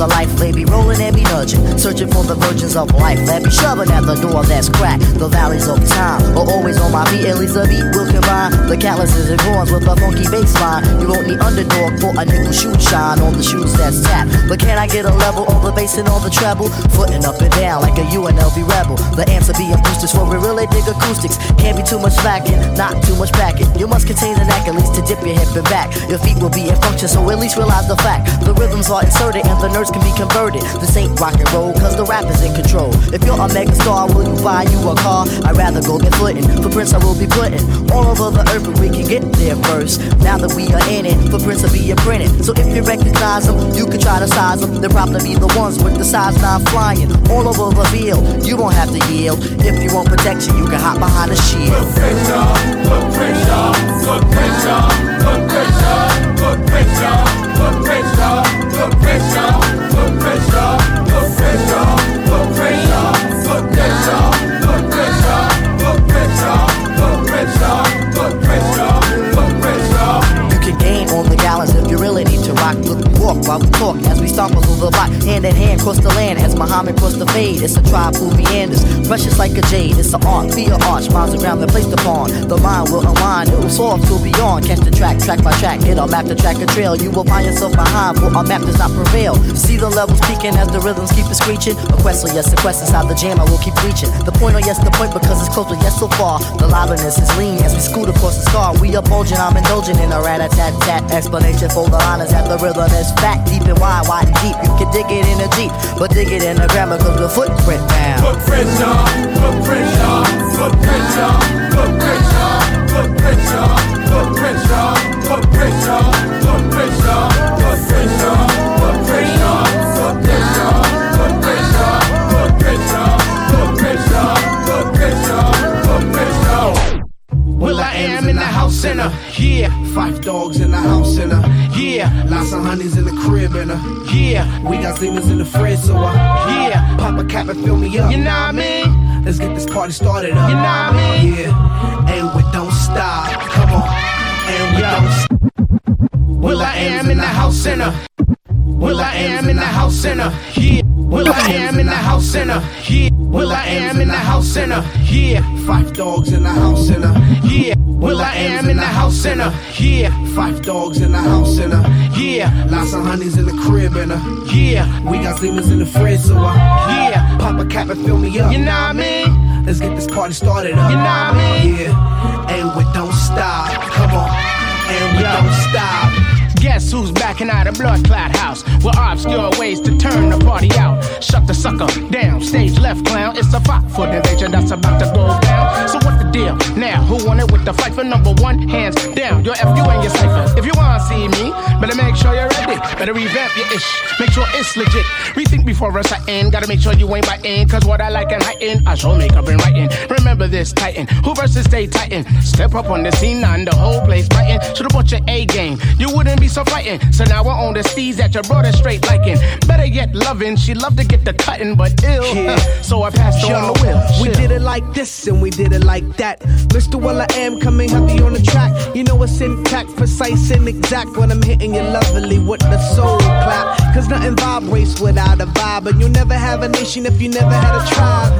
a life, baby, rolling it be. Searching for the virgins of life, that be shoving at the door that's cracked. The valleys of time are always on my feet, at least a beat will combine. The calluses and horns with a funky bass line. You won't need underdog for a nickel shoe shine on the shoes that's tapped. But can I get a level on the bass and on the treble? Footing up and down like a UNLV rebel. The answer being boosters for we really dig acoustics. Can't be too much slacking, not too much packing. You must contain an neck at least to dip your hip and back. Your feet will be in function, so at least realize the fact. The rhythms are inserted and the nerves can be converted. This ain't rock rock and roll, cause the rap is in control. If you're a mega star, will you buy you a car? I'd rather go get footin'. For Prince, I will be puttin' all over the earth, but we can get there first. Now that we are in it, for Prince, will be printed. So if you recognize them, you can try to size them. They'll probably be the ones with the size not flying all over the field. You won't have to yield. If you want protection, you can hop behind a shield. Put pressure, put pressure, put pressure, put pressure, put pressure, put pressure, put pressure. While we talk as we stomp over the block. Hand in hand, cross the land as Muhammad crossed the fade. It's a tribe who meanders, precious like a jade. It's an art, be an arch, miles around and placed upon. The mind will unwind, it will soar to beyond. Catch the track, track by track, a map to track a trail. You will find yourself behind, for our map does not prevail. See the levels peaking as the rhythms keep it screeching. A quest, so yes, a quest inside the jam, I will keep reaching. The point, oh yes, the point because it's closer, yes, so far. The liveliness is lean as we scoot across the scar. We are bulging, I'm indulging in a rat a tat tat explanation for the honors at the rhythm is fat, deep and wide, wide and deep. You can dig it in a jeep, but dig it in a grammar cause the footprint down. Footprints, y'all. Footprints, y'all. Footprints, y'all. Footprints, y'all. Footprints, y'all. Footprints, y'all. Footprints, y'all. Footprints, y'all. Footprints, y'all. Footprints, y'all. Footprints, y'all. Footprints, y'all. Footprints, y'all. Footprints, y'all. Footprints, y'all. Footprints, y'all. Will I am in the house center, yeah. Phife Dawg's in the house in her. Yeah. Lots of honeys in the crib in her. Yeah. We got demons in the fridge, so I. Yeah. Pop a cap and fill me up. You know what I mean? Let's get this party started up. You know what I mean? Yeah. And we don't stop. Come on. And we Yeah. don't stop. Will I am in the house center. Will I am in the house center, yeah. Will I am in the house center, yeah. Will I am in the house center, yeah. Phife Dawg's in the house in her. Yeah. Will I am in the house center, yeah. Phife Dawg's in the house in her. Yeah. Lots of honeys in the crib in her. Yeah. We got demons in the fridge, so I. Yeah. Pop a cap and fill me up. You know what I mean? Let's get this party started up. You know what I mean? Yeah. And we don't stop. Guess who's backing out of blood clot house? With obscure ways to turn the party out. Shut the sucker down, stage left clown. It's a fight for the invasion that's about to go down. So what the deal? Now who won it with the fight for number one? Hands down, your F you and your cipher. If you wanna see me, better make sure you're ready. Better revamp your ish, make sure it's legit. Rethink before us I end. Gotta make sure you ain't biting. Cause what I like and heighten, I show makeup and writing. Remember this Titan, who versus stay Titan. Step up on the scene and the whole place biting. Should've bought your A game, you wouldn't be so frightened. So now we're on the steez that you brought her straight liking. Better yet, loving, she loved to get the cutting, but ill. Yeah. (laughs) so I passed her on the we Chill. did it like this and we did it like that. Mr. Well, I am coming heavy on the track. You know it's intact, precise and exact when I'm hitting you lovely with the soul clap. Cause nothing vibrates without a vibe. And you'll never have a nation if you never had a tribe.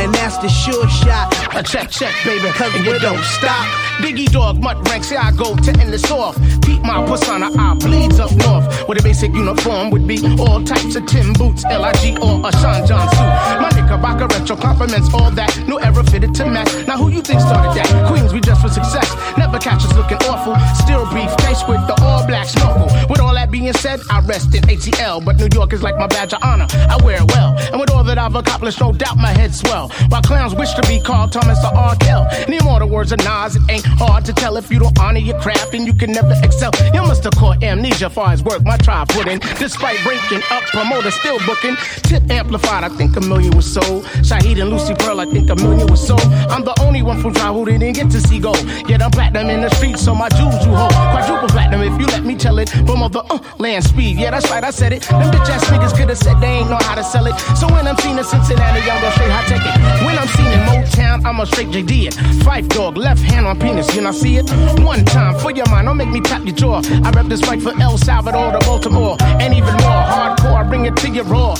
And that's the sure shot. A check, check, baby, cause we don't stop. Biggie dog, mutt rank, say I go to end this off. Peep my persona, I bleeds up north. where the basic uniform would be all types of Tim boots, LIG or a Sean John suit. My knickerbocker retro compliments, all that. New era fitted to match. Now who you think started that? Queens, we just for success. Never catch us looking awful. Still brief case with the all black snorkel. With all that being said, I rest in ATL. But New York is like my badge of honor. I wear it well. And with all that I've accomplished, no doubt my head swell. While clowns wish to be called Thomas or R. Kell. Need more the words of Nas, it ain't hard to tell if you don't honor your craft and you can never excel. You must have caught amnesia far as work my tribe put in. Despite breaking up, promoter still booking. Tip amplified, I think a million was sold. Shaheed and Lucy Pearl, I think a million was sold. I'm the only one from tribe who didn't get to see gold. Yet I'm platinum in the streets, so my jewels you hold. Quadruple platinum if you let me tell it. From all the uh, land speed, yeah, that's right, I said it. Them bitch ass niggas could have said they ain't know how to sell it. So when I'm seen in Cincinnati, y'all go straight high tech it. When I'm seen in Motown, I'm a straight JD it. Phife Dawg, left hand on penis, you not see it? One time, for your mind, don't make me tap your jaw. I rep this fight for El Salvador to Baltimore, and even more hardcore, I bring it to your raw.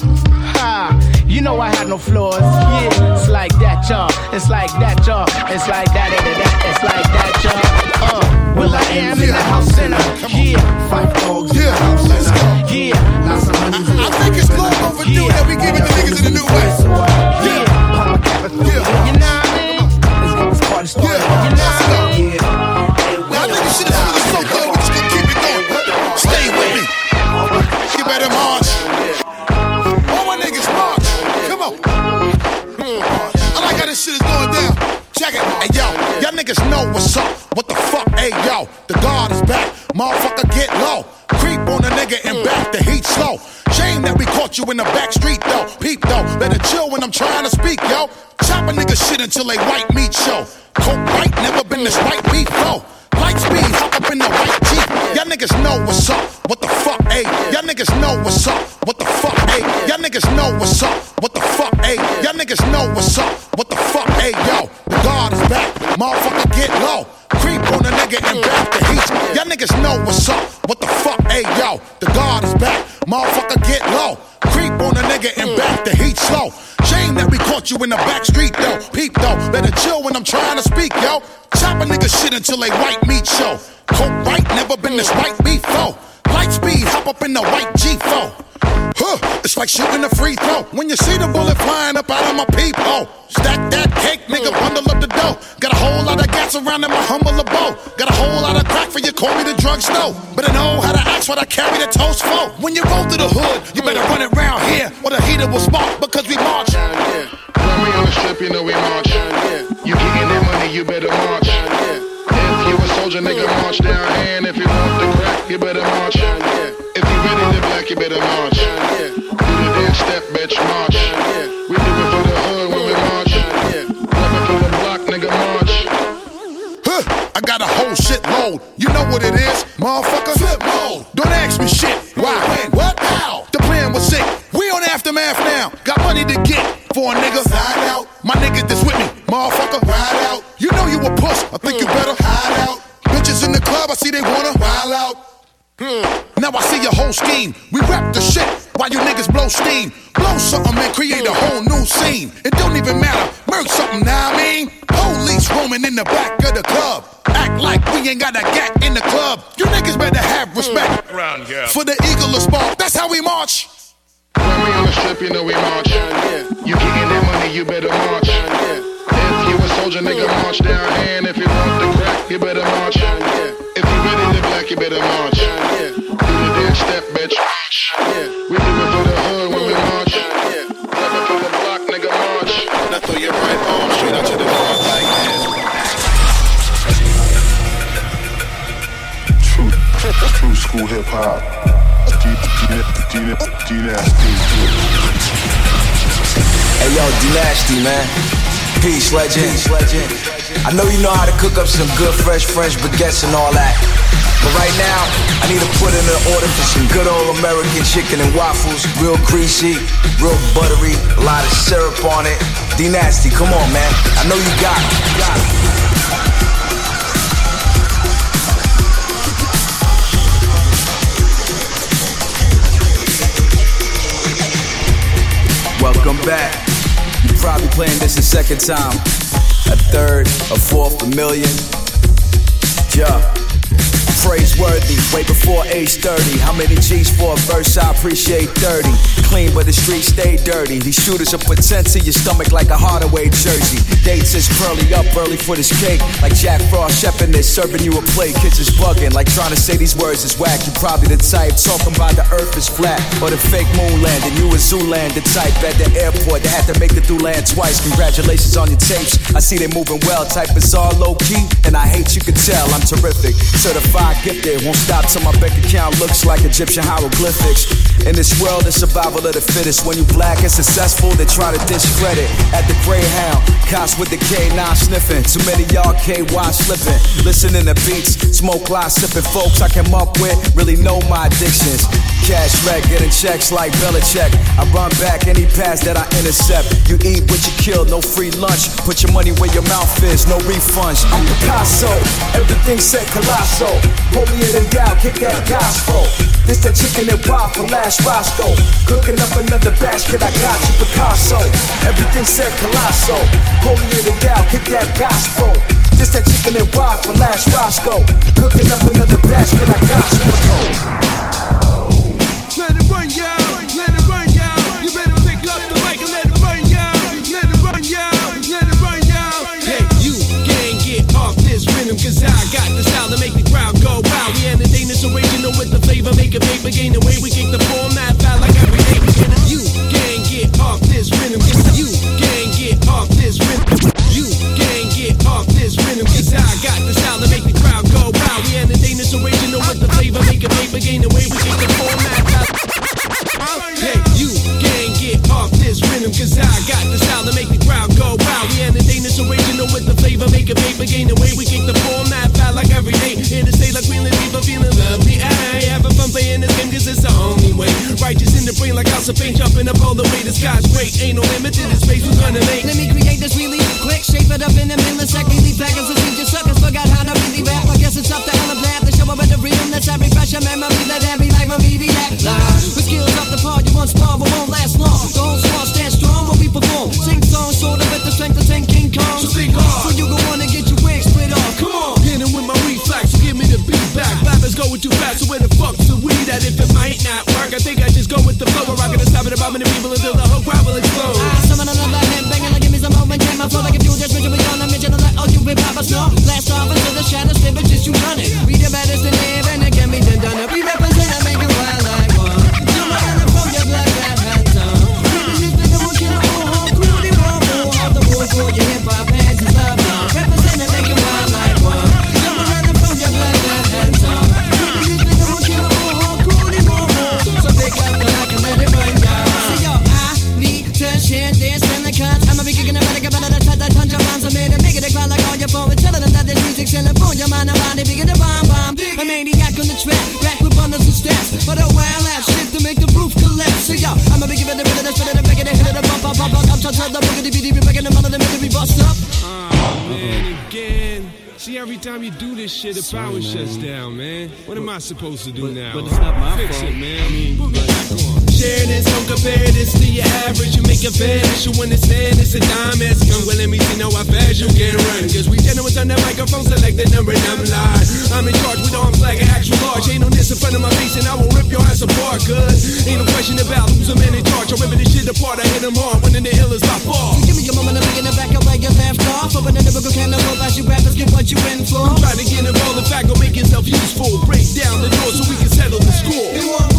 Ha, you know I had no flaws. Yeah, it's like that, y'all. It's like that, y'all. It's like that, and that. It's like that, y'all. Uh, well, I am in the house center. Yeah, Phife Dawg's the house center. Yeah, lots of money. I, think it's long overdue that we give it to niggas in the new way. Check it. Hey, yo, y'all niggas know what's up. What the fuck? Hey, yo, the guard is back. Motherfucker, get low. Creep on a nigga and back the heat slow. Shame that we caught you in the back street, though. Peep, though. Better chill when I'm trying to speak, yo. Chop a nigga shit until they white meat show. Coke white, never been this white beef, though. Light speed, hop up in the white. Y'all niggas know what's up. What the fuck, ayy? Y'all niggas know what's up. What the fuck, ayy? Y'all niggas know what's up. What the fuck, ayy? Y'all niggas know what's up. What the fuck, ayy? Yo, the guard is back. Motherfucker, get low. Creep on a nigga and back the heat. Y'all niggas know what's up. What the fuck, ayy? Yo, the guard is back. Motherfucker, get low. Creep on a nigga and back the heat slow. Shame that we caught you in the back street, though. Peep, though. Better chill when I'm trying to speak, yo. Chop a nigga shit until they white meat show. Coke white, never been this white beef, though. Light speed, hop up in the white G4. Huh, it's like shooting a free throw. When you see the bullet flying up out of my peephole. Stack that cake, nigga, bundle up the dough. Got a whole lot of gas around in my humble abode. Got a whole lot of crack for you, call me the drugstore. But I know how to ask what I carry the toast for. When you roll through the hood, you better run it round here. Or the heater will spark because we march. When we on the strip, you know we march. You getting that money, you better march. If you a soldier, nigga, march down. And if you want the crack, you better march. If you ready to black, you better march. Do the dance step, bitch, march. We do it for the hood when we march. Rapping for the block, nigga, march. Huh, I got a whole shit load. You know what it is, motherfucker? Flip mode. Don't ask me shit. Why? When? What? How? The plan was sick. We on aftermath now. Got money to get for a nigga. Side out. My nigga that's with me, motherfucker. Ride out. You know you a puss. I think you mm. better scheme. We rap the shit while you niggas blow steam. Blow something and create a whole new scene. It don't even matter. Murk something, now I mean. Police roaming in the back of the club. Act like we ain't got a gat in the club. You niggas better have respect. Round, yeah. For the eagle of spark, that's how we march. When we on the strip, you know we march. You getting that money, you better march. If you a soldier, nigga, march down. And if you want the crack, you better march. If you ready to black, you better march. Do the dance step, bitch. We do it for the hood when we march. Rapping for the block, nigga, march. Now throw your right arm straight out to the front like this. True, true school hip hop. Hey yo, D-Nasty, man. Peace, legend. Peace, legend. I know you know how to cook up some good fresh French baguettes and all that. But right now, I need to put in an order for some good old American chicken and waffles. Real greasy, real buttery, a lot of syrup on it. D-Nasty, come on, man. I know you got it. You got it. Welcome back. You're probably playing this a second time, a third, a fourth, a million. Yeah. Praiseworthy, way before age 30. How many G's for a verse? I appreciate 30. Clean, but the streets stay dirty. These shooters will put sense in your stomach like a Hardaway jersey. Dates is pearly up early for this cake. Like Jack Frost chefing this, serving you a plate. Kids is bugging, like trying to say these words is whack. You probably the type talking about the earth is flat. Or the fake moon landing. You a Zooland, the type at the airport. They had to make the through land twice. Congratulations on your tapes. I see they moving well. Type is all low key, and I hate you can tell. I'm terrific. Certified God there. Won't stop till my bank account looks like Egyptian hieroglyphics. In this world, it's survival of the fittest. When you black and successful, they try to discredit. At the Greyhound, cops with the K9 sniffing. Too many y'all KY slipping. Listening to beats, smoke line sipping. Folks I came up with really know my addictions. Cash wreck, getting checks like Belichick. I run back any pass that I intercept. You eat what you kill, no free lunch. Put your money where your mouth is, no refunds. I'm Picasso, everything said colossal. Holier than thou, kick that gospel. This the chicken and waffle, last Roscoe. Cooking up another basket, I got you, Picasso. Everything said colossal. Holier than thou, kick that gospel. This that chicken and waffle, last Roscoe. Cooking up another basket, I got you, Picasso. Let it run, y'all. Let it run, y'all. You better pick up the mic and let it run, y'all. Let it run, y'all. Let it run, y'all. Hey, you can't get off this rhythm, cause I make a paper gain the way we kick the format out like every day. You can't get off this rhythm, you can't get off this rhythm. You can't get off this rhythm, cause I got the style to make the crowd go wild. We entertain this original with the flavor, make a paper gain the way we kick the format out. Hey, you can't get off this rhythm, cause I got the style sky's great, ain't no limit to the space we're gonna make. Let me this shit, the power shuts down, man. What am I supposed to do now? but it's not my Fix fault. it, man. I mean, put me back on. This, don't compare this to your average. You make a vanish, you understand it's a dime as come. Well, let me see now how fast you can run. Cause we gentlemen on that microphone, select the number and I'm live. I'm in charge with arms like an actual large. Ain't no this in front of my face and I will rip your ass apart. Cause ain't no question about who's a man in charge. I ripping this shit apart, I hit them hard. In the hill is by far. Give me a moment to begin the back up where you left off. Open the lyrical can of hope as you rappers get what you in for. I'm trying to get involved, in fact, go make yourself useful. Break down the door so we can settle the score.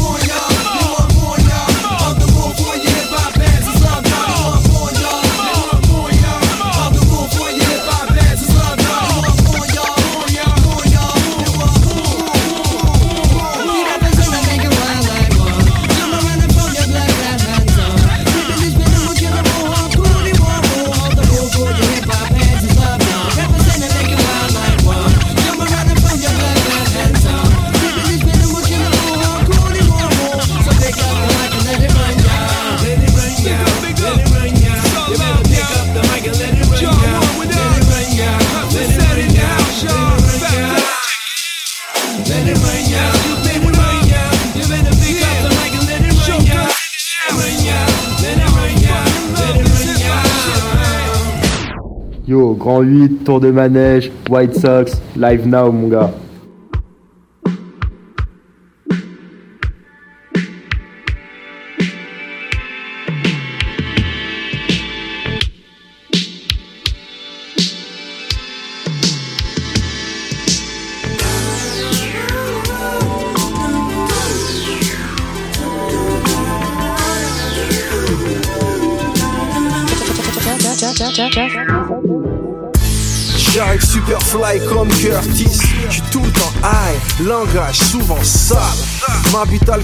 Grand 8, tour de manège, White Sox, live now mon gars.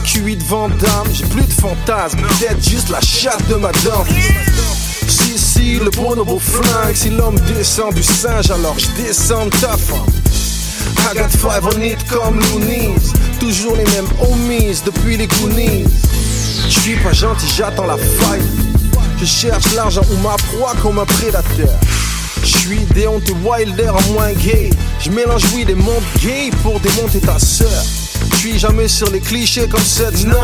QI de Vandame, j'ai plus de fantasmes, peut-être juste la chatte de madame. Si, si, le bonobo flingue, si l'homme descend du singe, alors je descends de ta femme. I got five on it comme Loonies, toujours les mêmes homies depuis les Goonies. Je suis pas gentil, j'attends la faille. Je cherche l'argent ou ma proie comme un prédateur. Je suis wilder en moins gay. Je mélange oui des mondes gays pour démonter ta sœur. Suis jamais sur les clichés comme cette night.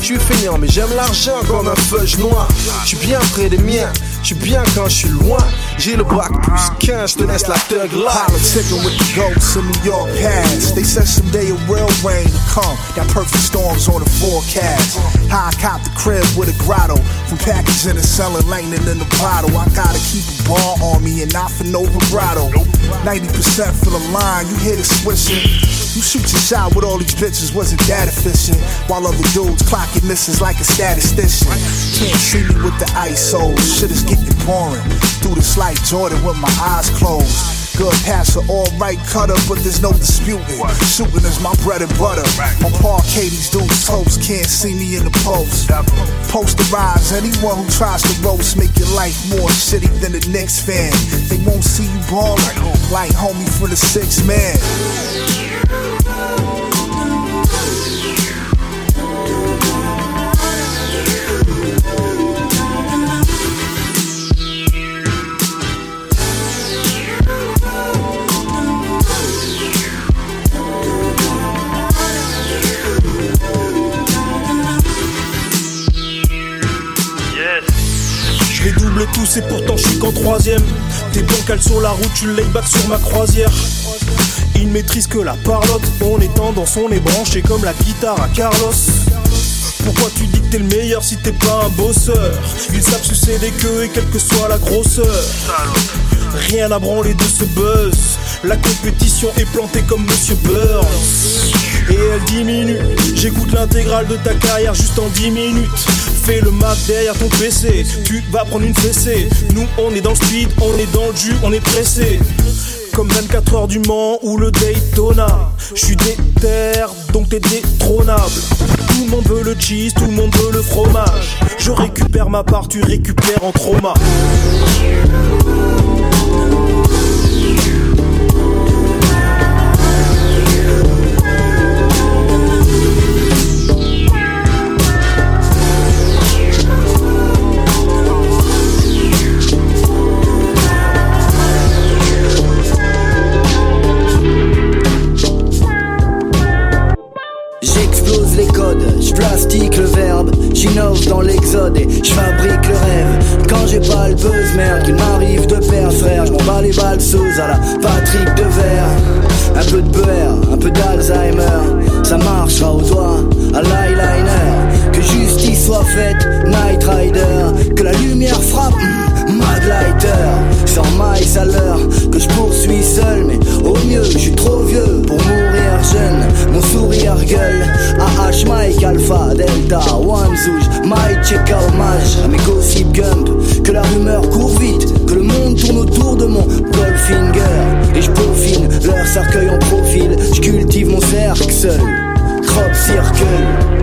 Je suis feignant mais j'aime l'argent comme un feuille noir. Je suis bien près des miens. Je suis bien quand je suis loin. J'ai le bac plus 15, je te laisse la thug life. Politicking with the goats of New York past. They said someday a real rain to come. That perfect storm's on the forecast. How I cop the crib with a grotto. From packaging and selling lightning in the bottle. I gotta keep a ball on me and not for no vibrato. 90% for the line, you hear the swishing. You shoot your shot with all these bitches, wasn't that efficient? While other dudes clock your misses like a statistician. Can't see me with the ISO, shit is getting boring. Through the slight Jordan with my eyes closed. Good passer, alright cutter, but there's no disputing. Shooting is my bread and butter. On parquet, these dudes toast, can't see me in the post. Posterize anyone who tries to roast, make your life more shitty than the Knicks fan. They won't see you ballin' like homie for the six man. Et pourtant je suis qu'en troisième. T'es bancal sur la route, tu lay back sur ma croisière. Il maîtrise que la parlotte, on est tendance, on est branché comme la guitare à Carlos. Pourquoi tu dis que t'es le meilleur si t'es pas un bosseur? Ils savent sucer des queues et quelle que soit la grosseur. Rien à branler de ce buzz. La compétition est plantée comme Monsieur Burns. Et elle diminue. J'écoute l'intégrale de ta carrière juste en 10 minutes. Fais le Mac derrière ton PC. Tu vas prendre une fessée. Nous, on est dans le speed, on est dans le jus, on est pressé. Comme 24 heures du Mans ou le Daytona. Je suis déter, donc t'es détrônable. Tout le monde veut le cheese, tout le monde veut le fromage. Je récupère ma part, tu récupères en trauma. Je plastique le verbe, j'innove dans l'exode et je fabrique le rêve. Quand j'ai pas le buzz, merde, qu'il m'arrive de perdre, frère, je bats les valseuses à la Patrick de Verre. Un peu de beurre, un peu d'Alzheimer, ça marchera au doigt, à l'eyeliner. Que justice soit faite, Night Rider, que la lumière frappe, mm, Mad Lighter. Sans miles à l'heure, que je poursuis seul, mais au mieux, je suis trop vieux pour mourir jeune. Mon sourire gueule, AH Mike Alpha Delta One Zouj, Mike check hommage à mes gossip gump. Que la rumeur court vite, que le monde tourne autour de mon Goldfinger. Et je peaufine leur cercueil en profil, je cultive mon cercle seul. Crop circle.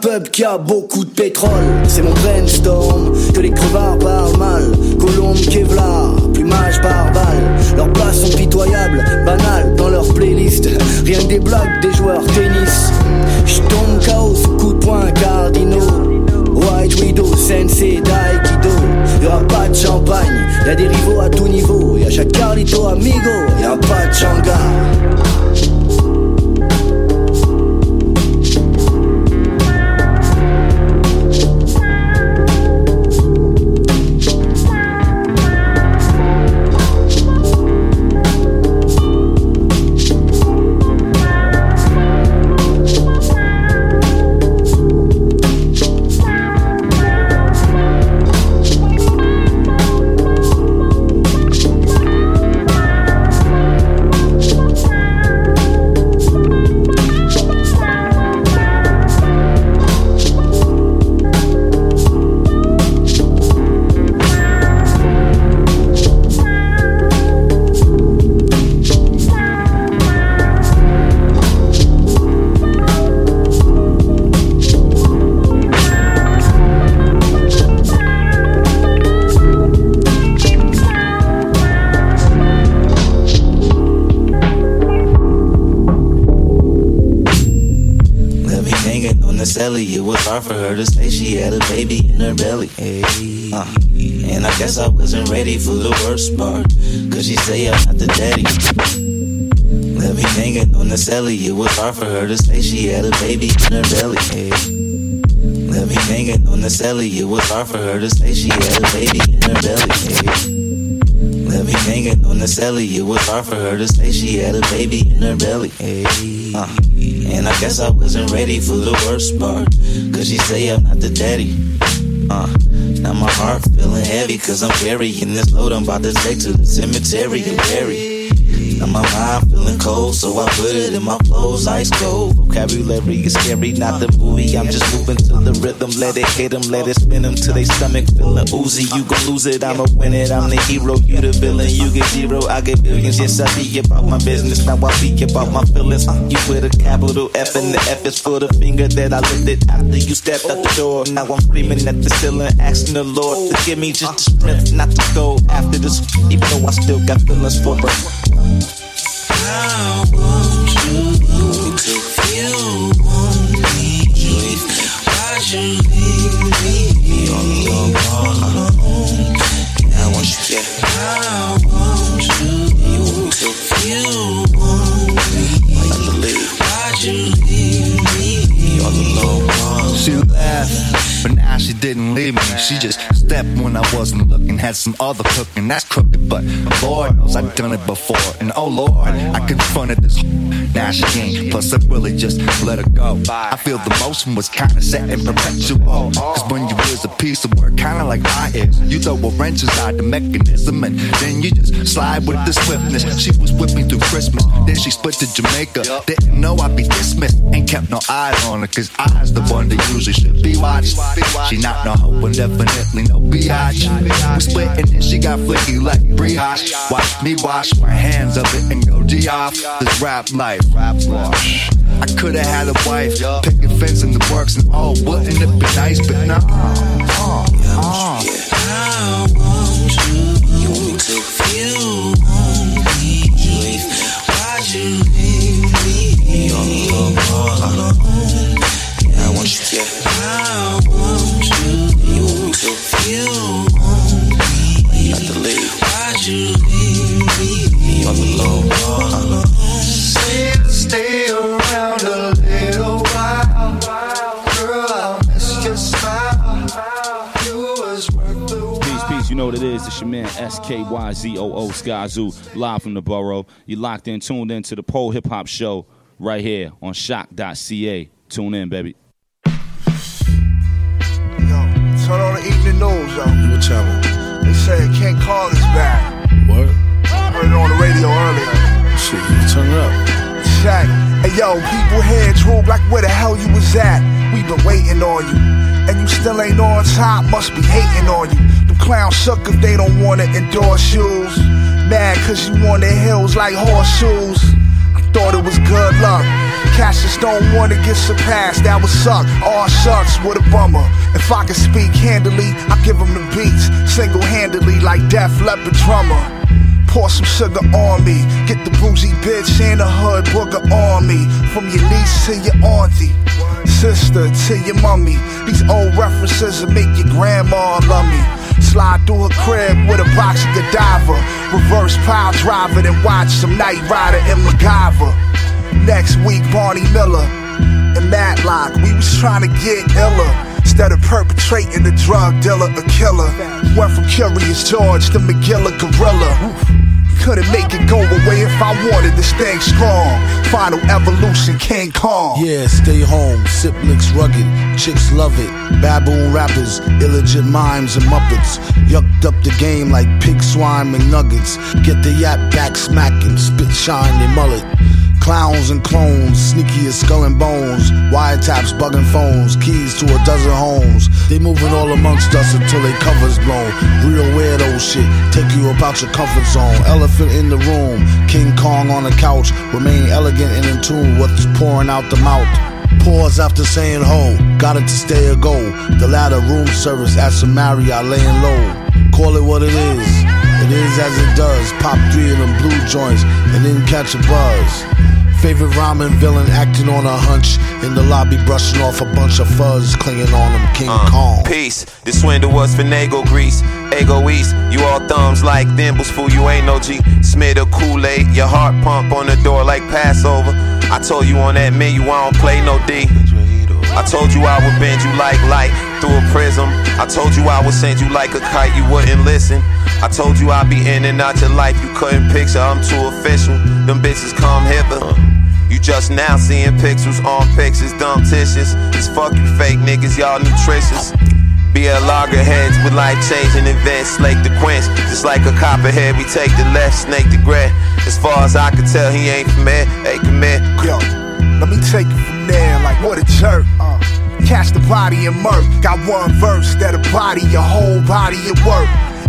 Peuple qui a beaucoup de pétrole. C'est mon brainstorm, que les crevards parlent mal. Colombe, Kevlar, plumage par balle. Leurs places sont pitoyables, banales dans leur playlist Rien que des blagues des joueurs tennis. J'tombe chaos, coup de poing cardinaux. White Widow, Sensei, Daikido. Y'aura pas de champagne, y'a des rivaux à tout niveau. Y'a chaque Carlito Amigo, y'a pas de changa. Celly. It was hard for her to say she had a baby in her belly. Uh, and I guess I wasn't ready for the worst part. Cause she say I'm not the daddy. Let me hanging on the celly. It was hard for her to say she had a baby in her belly. Let me hanging on the celly. It was hard for her to say she had a baby in her belly. Let me hanging on the celly. It was hard for her to say she had a baby in her belly. Uh, and I guess I wasn't ready for the worst part. Cause she say I'm not the daddy. Uh, now my heart feeling heavy cause I'm carrying this load I'm about to take to the cemetery and bury. Now my mind feeling cold, so I put it in my clothes, ice cold. Vocabulary is scary, not the I'm just moving to the rhythm, let it hit 'em, let it spin 'em till they stomach feeling oozy. You gon' lose it, I'ma win it. I'm the hero, you the villain. You get zero, I get billions. Yes, I be about my business. Now I be about my feelings. You with a capital F and the F is for the finger that I lifted after you stepped out the door. Now I'm screaming at the ceiling, asking the Lord to give me just the strength not to go after this. Even though I still got feelings for her. Stepped when I wasn't looking. Had some other cooking, that's crooked, but Lord knows I've done it before. And oh Lord, I confronted this. Now she ain't. Plus, I really just let her go. I feel the motion was kinda set in perpetual. Cause when you is a piece of work, kinda like I is, you throw a wrench inside the mechanism and then you just slide with the swiftness. She was with me through Christmas, then she split to Jamaica. Didn't know I'd be dismissed, ain't kept no eyes on her, cause I's the one that usually should be watched. She not no hoe and definitely no biatch. We split and then she got flicky like brioche. Watch me wash my hands of it and go G off. This rap life, rap wash. I could've had a wife, picking fence in the works and all, wouldn't it be nice? But nah, Uh, uh. I want you to feel. Why'd you leave me all alone? I want you. I want you to feel it is. It's your man SKYZOO Skyzoo, live from the borough. You locked in, tuned in to the Pole Hip Hop Show right here on choq.ca. Tune in, baby. Turn on the evening news, yo. What channel? They say King Kong is back. What? I Heard it on the radio earlier. Shit, you turn up. Check. Hey yo, people head droop like where the hell you was at. We been waiting on you. And you still ain't on top, must be hating on you. Them clowns suck if they don't wanna endorse shoes. Mad cause you on the hills like horseshoes. I thought it was good luck. Cassius don't wanna get surpassed, that would suck. All shucks, what a bummer. If I could speak handily, I'd give them the beats. Single handedly, like Def Leppard drummer. Pour some sugar on me. Get the bougie bitch and the hood booger on me. From your niece to your auntie, sister to your mummy. These old references will make your grandma love me. Slide through her crib with a box of Godiva. Reverse pile driver, then watch some Knight Rider and MacGyver. Next week, Barney Miller and Matlock. We was trying to get iller. Instead of perpetrating the drug dealer, a killer. Went from Curious George to Magilla Gorilla. Couldn't make it go away if I wanted this thing strong. Final evolution, King Kong. Yeah, stay home. Sip mix rugged. Chicks love it. Baboon rappers, illegit mimes and muppets. Yucked up the game like pig swine and nuggets. Get the yap back smacking. Spit shine they mullet. Clowns and clones, sneaky as skull and bones. Wiretaps, bugging phones, keys to a dozen homes. They moving all amongst us until they covers blown. Real weirdo shit, take you about your comfort zone. Elephant in the room, King Kong on the couch. Remain elegant and in tune, with what's pouring out the mouth. Pause after saying ho, got it to stay or go. The latter room service at some laying low. Call it what it is. It is as it does. Pop three of them blue joints and then catch a buzz. Favorite rhyming villain acting on a hunch in the lobby, brushing off a bunch of fuzz, clinging on him. King uh, Kong. Peace. this swindle was finagle grease. Ego East. You all thumbs like thimbles, fool. You ain't no G. Smith or Kool Aid. Your heart pump on the door like Passover. I told you on that menu I don't play no D. I told you I would bend you like light through a prism. I told you I would send you like a kite, you wouldn't listen. I told you I'd be in and out your life, you couldn't picture. I'm too official. Them bitches come hither. You just now seeing pixels on pictures, dumb tissues. It's fuck you fake niggas, y'all nutritious. Be a loggerheads with life changing events, slake the quench. Just like a copperhead, we take the left, snake the gray. As far as I can tell, he ain't from here. ain't here. Yo, let me take it from there, like what a jerk. Uh, catch the body and murk. Got one verse that'll body your whole body at work.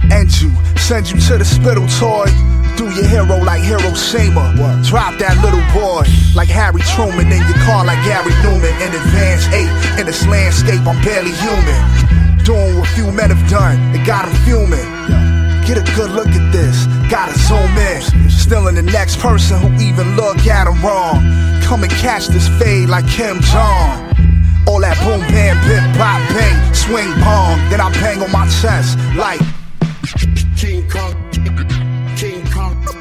And you, send you to the spittle toy. Do your hero like Hiroshima. Drop that little boy like Harry Truman in your car like Gary Numan. In advance 8, in this landscape, I'm barely human. Doing what few men have done, it got him fuming. Get a good look at this, gotta zoom in. Still in the next person who even look at him wrong. Come and catch this fade like Kim Jong. All that boom bam bip bop bang, swing bong. Then I bang on my chest like King Kong.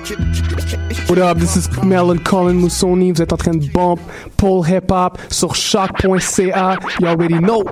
What up, this is Melon Colin Moussoni, vous êtes en train de bump Paul Hip Hop sur choc.ca, you already know.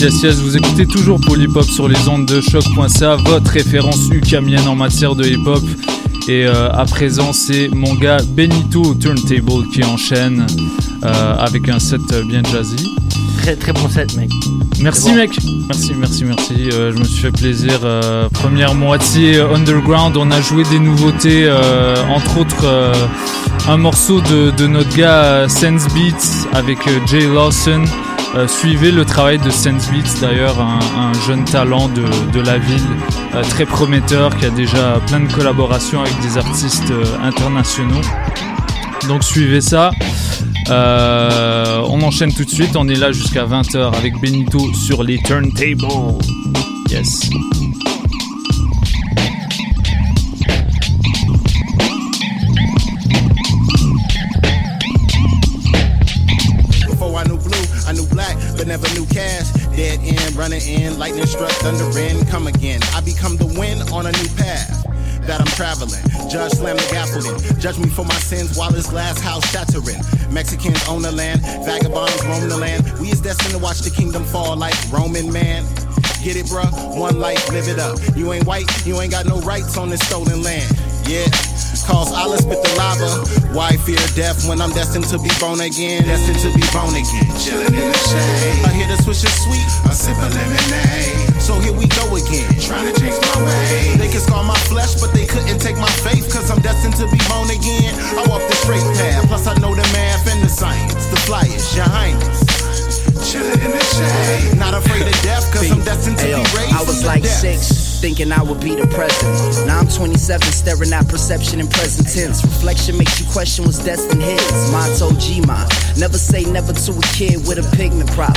Yes, yes, yes, vous écoutez toujours Polypop sur les ondes de choc.ca, votre référence ukamienne en matière de hip-hop. Et euh, à présent, c'est mon gars Benito Turntable qui enchaîne euh, avec un set bien jazzy. Très très bon set, mec. Merci bon. mec, merci, merci, merci. Euh, je me suis fait plaisir. Première moitié underground, on a joué des nouveautés, entre autres un morceau de, de notre gars Sense Beats avec Jay Lawson. Euh, suivez le travail de Sense Beats d'ailleurs, un, un jeune talent de, de la ville, euh, très prometteur, qui a déjà plein de collaborations avec des artistes euh, internationaux. Donc suivez ça. On enchaîne tout de suite, on est là jusqu'à 20h avec Benito sur les turntables. Yes. Lightning struck, thunder in, come again. I become the wind on a new path that I'm traveling. Judge slam the gavel in. Judge me for my sins while this glass house shattering. Mexicans own the land, vagabonds roam the land. We is destined to watch the kingdom fall like Roman man. Get it, bruh? One life, live it up. You ain't white, you ain't got no rights on this stolen land. Yeah. cause I'll spit the lava. Why fear death when I'm destined to be born again? Destined to be born again. Chillin' in the shade. I hear the swish is sweet. I sip a lemonade. So here we go again. Trying to change my way. They can scar my flesh, but they couldn't take my faith. Cause I'm destined to be born again. I walk the straight path. Plus I know the math and the science. The flyers, your highness. Chillin' in the shade. Not afraid of death, cause I'm destined to Ayo, be raised I was from like depths. six, thinking I would be the president. Now I'm 27, staring at perception in present tense. Reflection makes you question what's destined his. Motto G-Ma. Never say never to a kid with a pigment problem.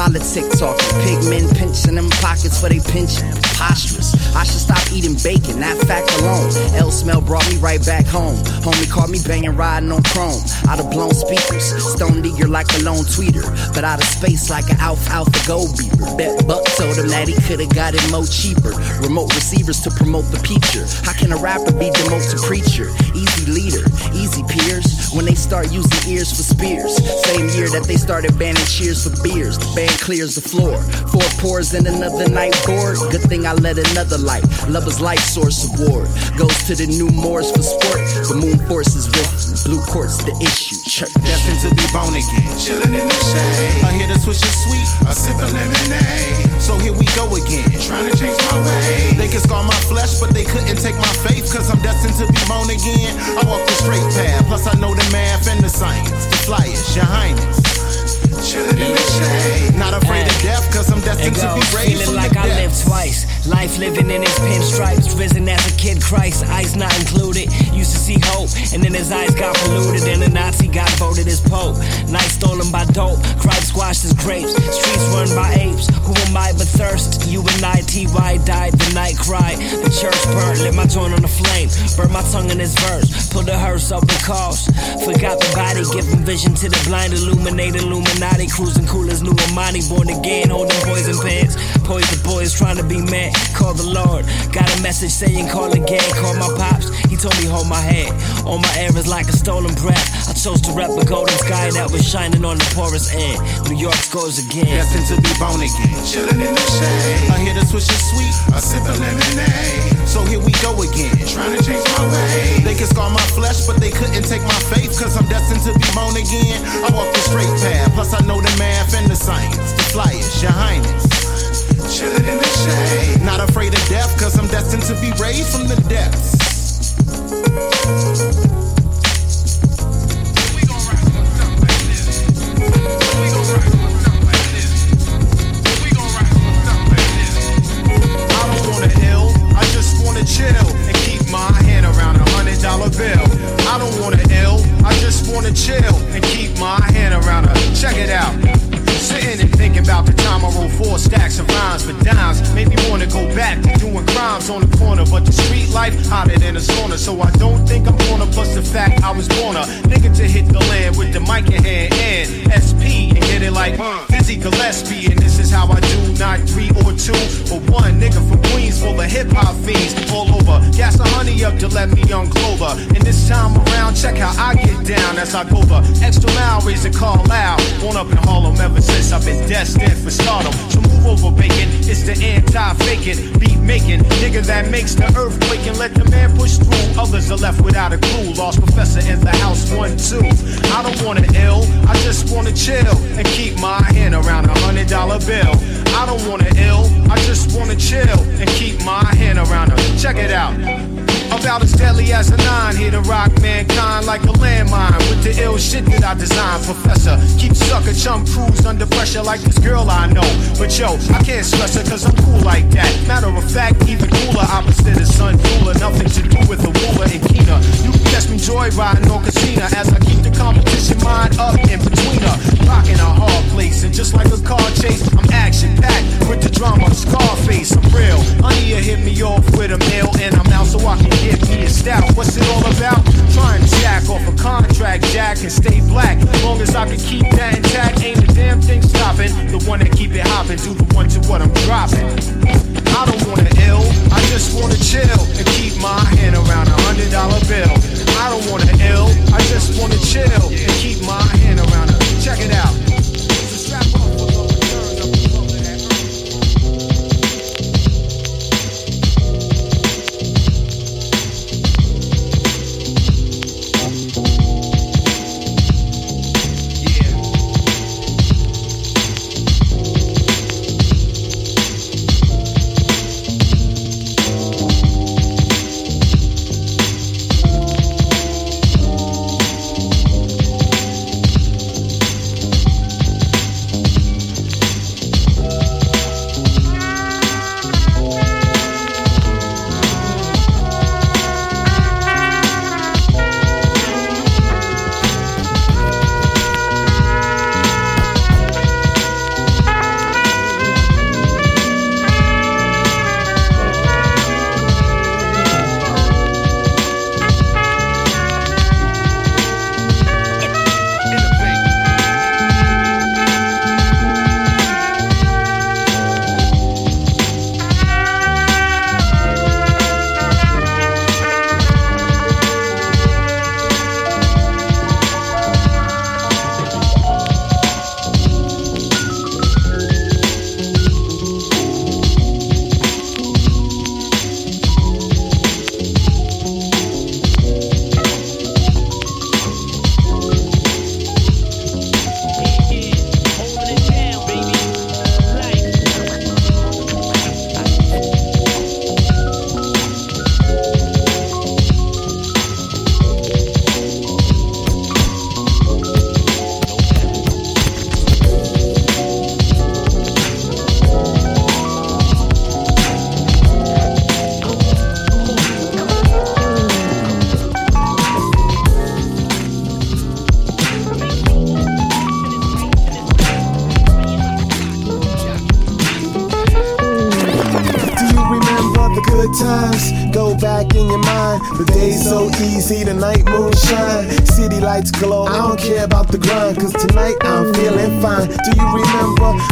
Politic talking, pigmen pinching them pockets for they pinching. Preposterous. I should stop eating bacon, that fact alone. L smell brought me right back home. Homie caught me banging, riding on chrome. Of blown speakers, stone eager like a lone tweeter. But out of space like an alpha alpha gold beaver. Bet Buck told him that he could've got it mo cheaper. Remote receivers to promote the preacher. How can a rapper be the most preacher? Easy leader, easy peers. When they start using ears for spears. Same year that they started banning cheers for beers. The band clears the floor. Four pours in another night board. Good thing I let another light. Lover's light source award. Goes to the new Moors for sport. The moon force is with. Blue court's the issue. Church. Destined to be born again. Chillin' in the shade. I hear the swish is sweet. I sip a lemonade. So here we go again. Trying to change my way. They can scar my flesh, but they couldn't take my faith. Cause I'm destined to be born again. I walk the straight path. Plus I know the math and the science. The flyers, your highness. The shade. Not afraid of death, cause I'm destined to be raised feeling like the I lived twice. Life living in his pinstripes, risen as a kid, Christ, eyes not included. Used to see hope, and then his eyes got polluted, and a Nazi got voted as Pope. Night stolen by dope, Christ squashed his grapes. Streets run by apes, who am I but thirst? You and I, T.Y. died, the night cried. The church burnt, lit my joint on the flame. Burn my tongue in his verse, pulled the hearse up the cause. Forgot the body, giving vision to the blind, illuminate Illuminati, cruising cool as new Amani, born again, holding poison pants. Poison boys trying to be mad, call the Lord. Got a message saying call again, call my pops. He told me hold my head. All my errors like a stolen breath. I chose to rep a golden sky that was shining on the porous end. New York scores again. Destined to be born again. Chillin' in the shade. I hear the swish is sweet. I sip a lemonade. So here we go again. Trying to change my way. They can scar my flesh, but they couldn't take my faith. Cause I'm destined to be born again. I walk the straight path. Plus I know the math and the science. The flyers, your highness. Chillin' in the shade. Not afraid of death, cause I'm destined to be raised from the depths. I don't wanna ill, I just wanna chill and keep my hand around a hundred dollar bill. I don't wanna ill, I just wanna chill and keep my hand around a. Check it out. Sitting and thinking about the time I wrote four stacks of rhymes for dimes made me wanna go back to doing crimes on the corner. But the street life hotter than a sauna, so I don't think I'm gonna. Plus the fact I was born a nigga to hit the land with the mic in hand and SP and get it like Dizzy Gillespie. And this is how I do, not three or two, but one nigga from Queens full of hip hop fiends all over. Gas the honey up to let me young Clover. And this time around, check how I get down as I go the extra mile, raise the call loud. Born up in Harlem ever since I've been destined for stardom. So move over, bacon. It's the anti-faking, beat making nigga that makes the earth quake and let the man push through. Others are left without a clue. Large Professor in the house, one two. I don't wanna ill, I just wanna chill and keep my hand around a hundred dollar bill. I don't wanna ill, I just wanna chill and keep my hand around her. Check it out. About as deadly as a nine, here to rock mankind like a landmine with the ill shit that I designed. Professor, keep sucker chum crews under pressure like this girl I know. But yo, I can't stress her cause I'm cool like that. Matter of fact, even cooler, opposite of sun cooler. Nothing to do with a ruler and keener. Joyriding or casino as I keep the competition mind up in between her. Rocking a hard place, and just like a car chase, I'm action packed with the drama. Scarface, I'm real. Honey, you hit me off with a meal, and I'm out so I can get me a stout. What's it all about? Trying to jack off a contract, jack and stay black. Long as I can keep that intact, ain't a damn thing stopping. The one that keep it hopping, do the one to what I'm dropping. I don't wanna ill, I just wanna chill and keep my hand around a hundred dollar bill. I don't wanna ill, I just wanna chill and keep my hand around a. Check it out.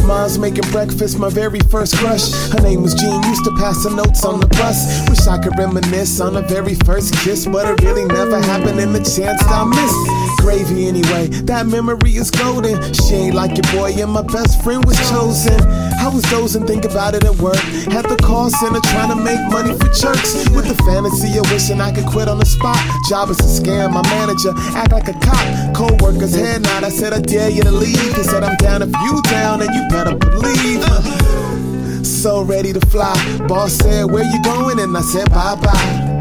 Mom's making breakfast, my very first crush. Her name was Jean, used to pass the notes on the bus. Wish I could reminisce on the very first kiss, but it really never happened in the chance I missed. Gravy anyway, that memory is golden. She ain't like your boy, and my best friend was chosen. I was dozing, think about it at work. Had the call center trying to make money for jerks. With the fantasy of wishing I could quit on the spot. Job is to scam my manager, act like a cop. Co-workers head nod, I said I dare you to leave. He said I'm down if you down, and you better believe. Uh, so ready to fly. Boss said, Where you going? And I said, Bye bye.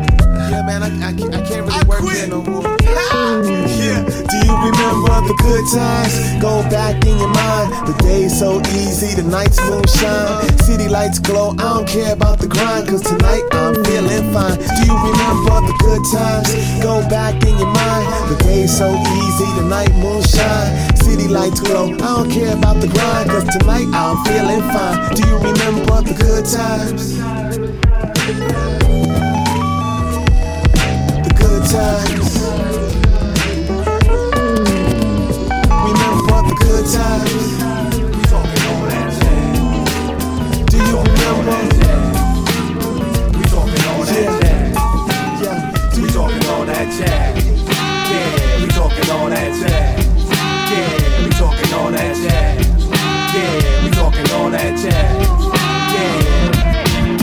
Yeah, man, I, I, can't- I can't really work there no more. Yeah. Do you remember the good times? Go back in your mind. The day's so easy, the night's moonshine. City lights glow, I don't care about the grind, cause tonight I'm feeling fine. Do you remember the good times? Go back in your mind. The day's so easy, the night moonshine. City lights glow, I don't care about the grind, cause tonight I'm feeling fine. Do you remember the good times? The good times.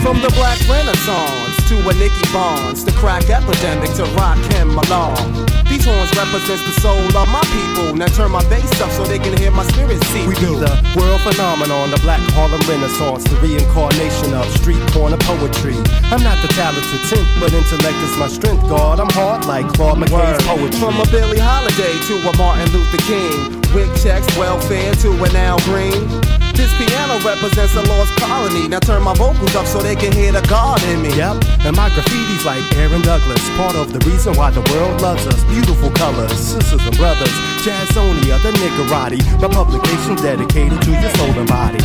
From the Black Renaissance to a Nicky Bonds, the crack epidemic to rock him along. These horns represents the soul of my people. Now turn my bass up so they can hear my spirit see. We be the world phenomenon, the Black Harlem Renaissance, the reincarnation of street corner poetry. I'm not the talented tenth, but intellect is my strength. God, I'm hard like Claude McKay's poetry. From a Billie Holiday to a Martin Luther King. Wig checks, welfare to an Al Green. This piano represents a lost colony. Now turn my vocals up so they can hear the God in me. Yep, and my graffiti's like Aaron Douglas, part of the reason why the world loves us. Beautiful colors, sisters and brothers, Jazzonia, the Niggerati, my publication dedicated to your soul and body.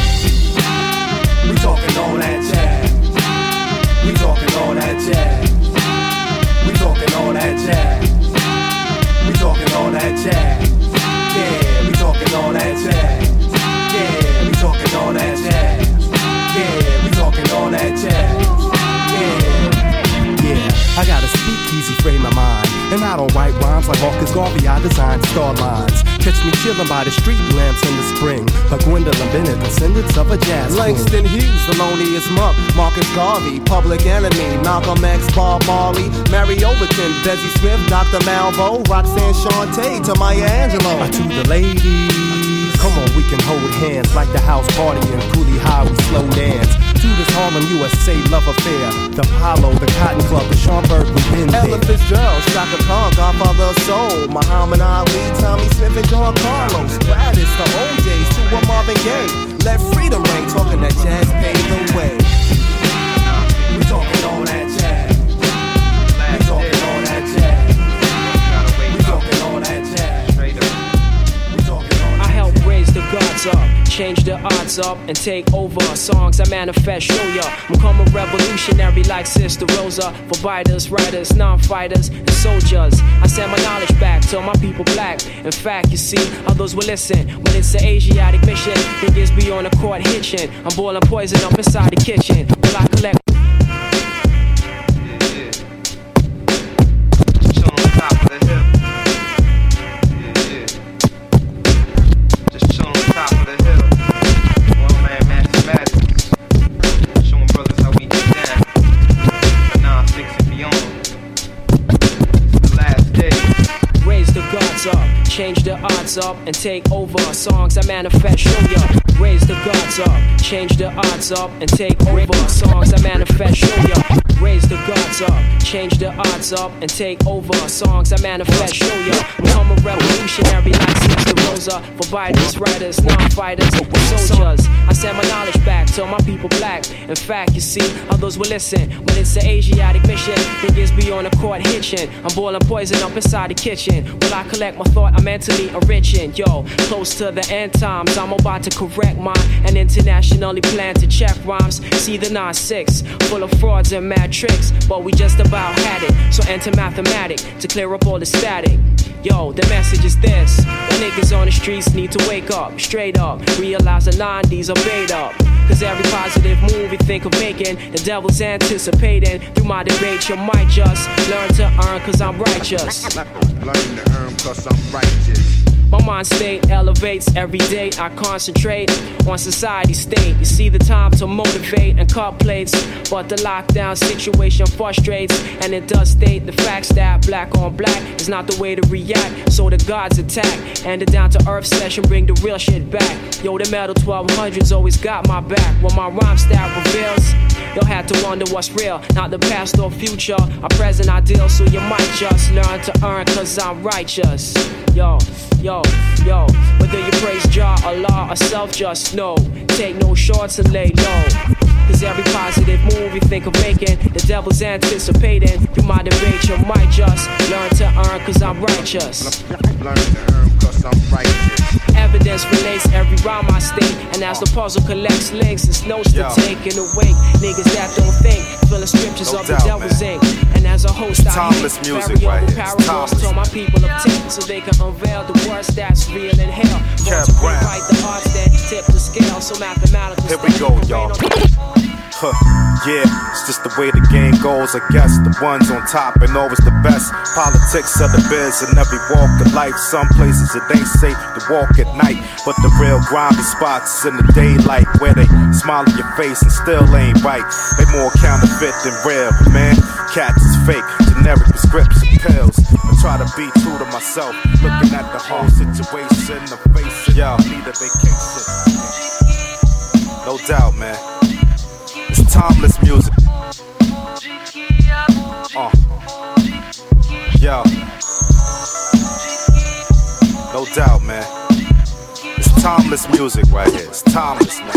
We talking all that jazz. We talking all that jazz. We talking all that jazz. We talking all that jazz. Yeah, we talking all that jazz. Yeah, we talking all that jazz. Yeah, we talking all that jazz. Yeah. Yeah, I got a speakeasy frame of mind. And I don't write rhymes like Marcus Garvey, I design star lines. Catch me chillin' by the street lamps in the spring. Like Gwendolyn Bennett, descendants of a jazz queen. Langston Hughes, Thelonious Monk, Marcus Garvey, Public Enemy, Malcolm X, Bob Marley, Mary Overton, Bessie Smith, Dr. Malvo, Roxanne Shante, to Maya Angelou. To the ladies, come on, we can hold hands like the house party in Cooley High. We slow dance to this Harlem USA love affair. The Apollo, the Cotton Club, the Schomburg, we've been Ella there. Fitzgerald, Chaka Khan, Godfather of Soul, Muhammad Ali, Tommie Smith, and John Carlos. Gladys, the O'Jays, to a Marvin Gaye. Let freedom ring, talking that jazz paved the way. Gods up, change the odds up, and take over. Songs I manifest, show ya. I'm coming revolutionary like Sister Rosa. For fighters, writers, non-fighters, and soldiers. I send my knowledge back to my people black. In fact, you see, others will listen when it's an Asiatic mission. Niggas be on the court hitching. I'm boiling poison up inside the kitchen. Will I collect? Change up, and take over. Songs I manifest, show ya. Raise the gods up, change the odds up, and take over. Songs I manifest, show ya. Raise the gods up, change the odds up, and take over. Songs I manifest, show ya. I'm coming revolutionary like Sister Rosa. For biters, writers, non-fighters, and soldiers. I send my knowledge back to my people black. In fact, you see, others will listen when it's an Asiatic mission. Niggas be on the court hitching. I'm boiling poison up inside the kitchen. While I collect my thought, I'm mentally enriching. Yo, close to the end times, I'm about to correct mine and internationally plan to check rhymes. See the 9-6, full of frauds and mad tricks, but we just about had it. So enter mathematic to clear up all the static. Yo, the message is this. The niggas on the streets need to wake up, straight up. Realize the 90s are made up. Cause every positive move you think of making, the devil's anticipating. Through my debate, you might just learn to earn cause I'm righteous. Learn to earn cause I'm righteous. My mind state elevates every day. I concentrate on society state. You see the time to motivate and cut plates, but the lockdown situation frustrates, and it does state the facts that black on black is not the way to react. So the gods attack, and the down to earth session bring the real shit back. Yo, the metal 1200s always got my back. When my rhyme style reveals, you'll have to wonder what's real, not the past or future. A present ideal, so you might just learn to earn, cause I'm righteous. Yo, yo, yo. Whether you praise Jah, Allah, or self, just know. Take no shorts and lay low. Cause every positive move you think of making, the devil's anticipating. Through my debate, you might just learn to earn, cause I'm righteous. Learn to earn cause I'm righteous. Evidence relates every rhyme I state, and as the puzzle collects links, it's notes to take and awake. Niggas that don't think, filling scriptures No of the doubt, devil's ink. And as a host, It's I timeless music right here. It's parables timeless. till my people obtain, so they can unveil the worst that's real in hell. To Brown. the arts that tip the scale, so mathematical. Here we go, y'all. Huh, yeah, it's just the way the game goes. I guess the ones on top and always the best. Politics of the biz in every walk of life. Some places it ain't safe to walk at night, but the real grimy spots in the daylight where they smile in your face and still ain't right. They more counterfeit than real, man. Cats is fake, generic prescription pills. I try to be true to myself, looking at the whole situation, the face, yo, need a vacation. No doubt, man. Timeless music. Uh. Yo. No doubt, man. It's timeless music right here. It's timeless, man.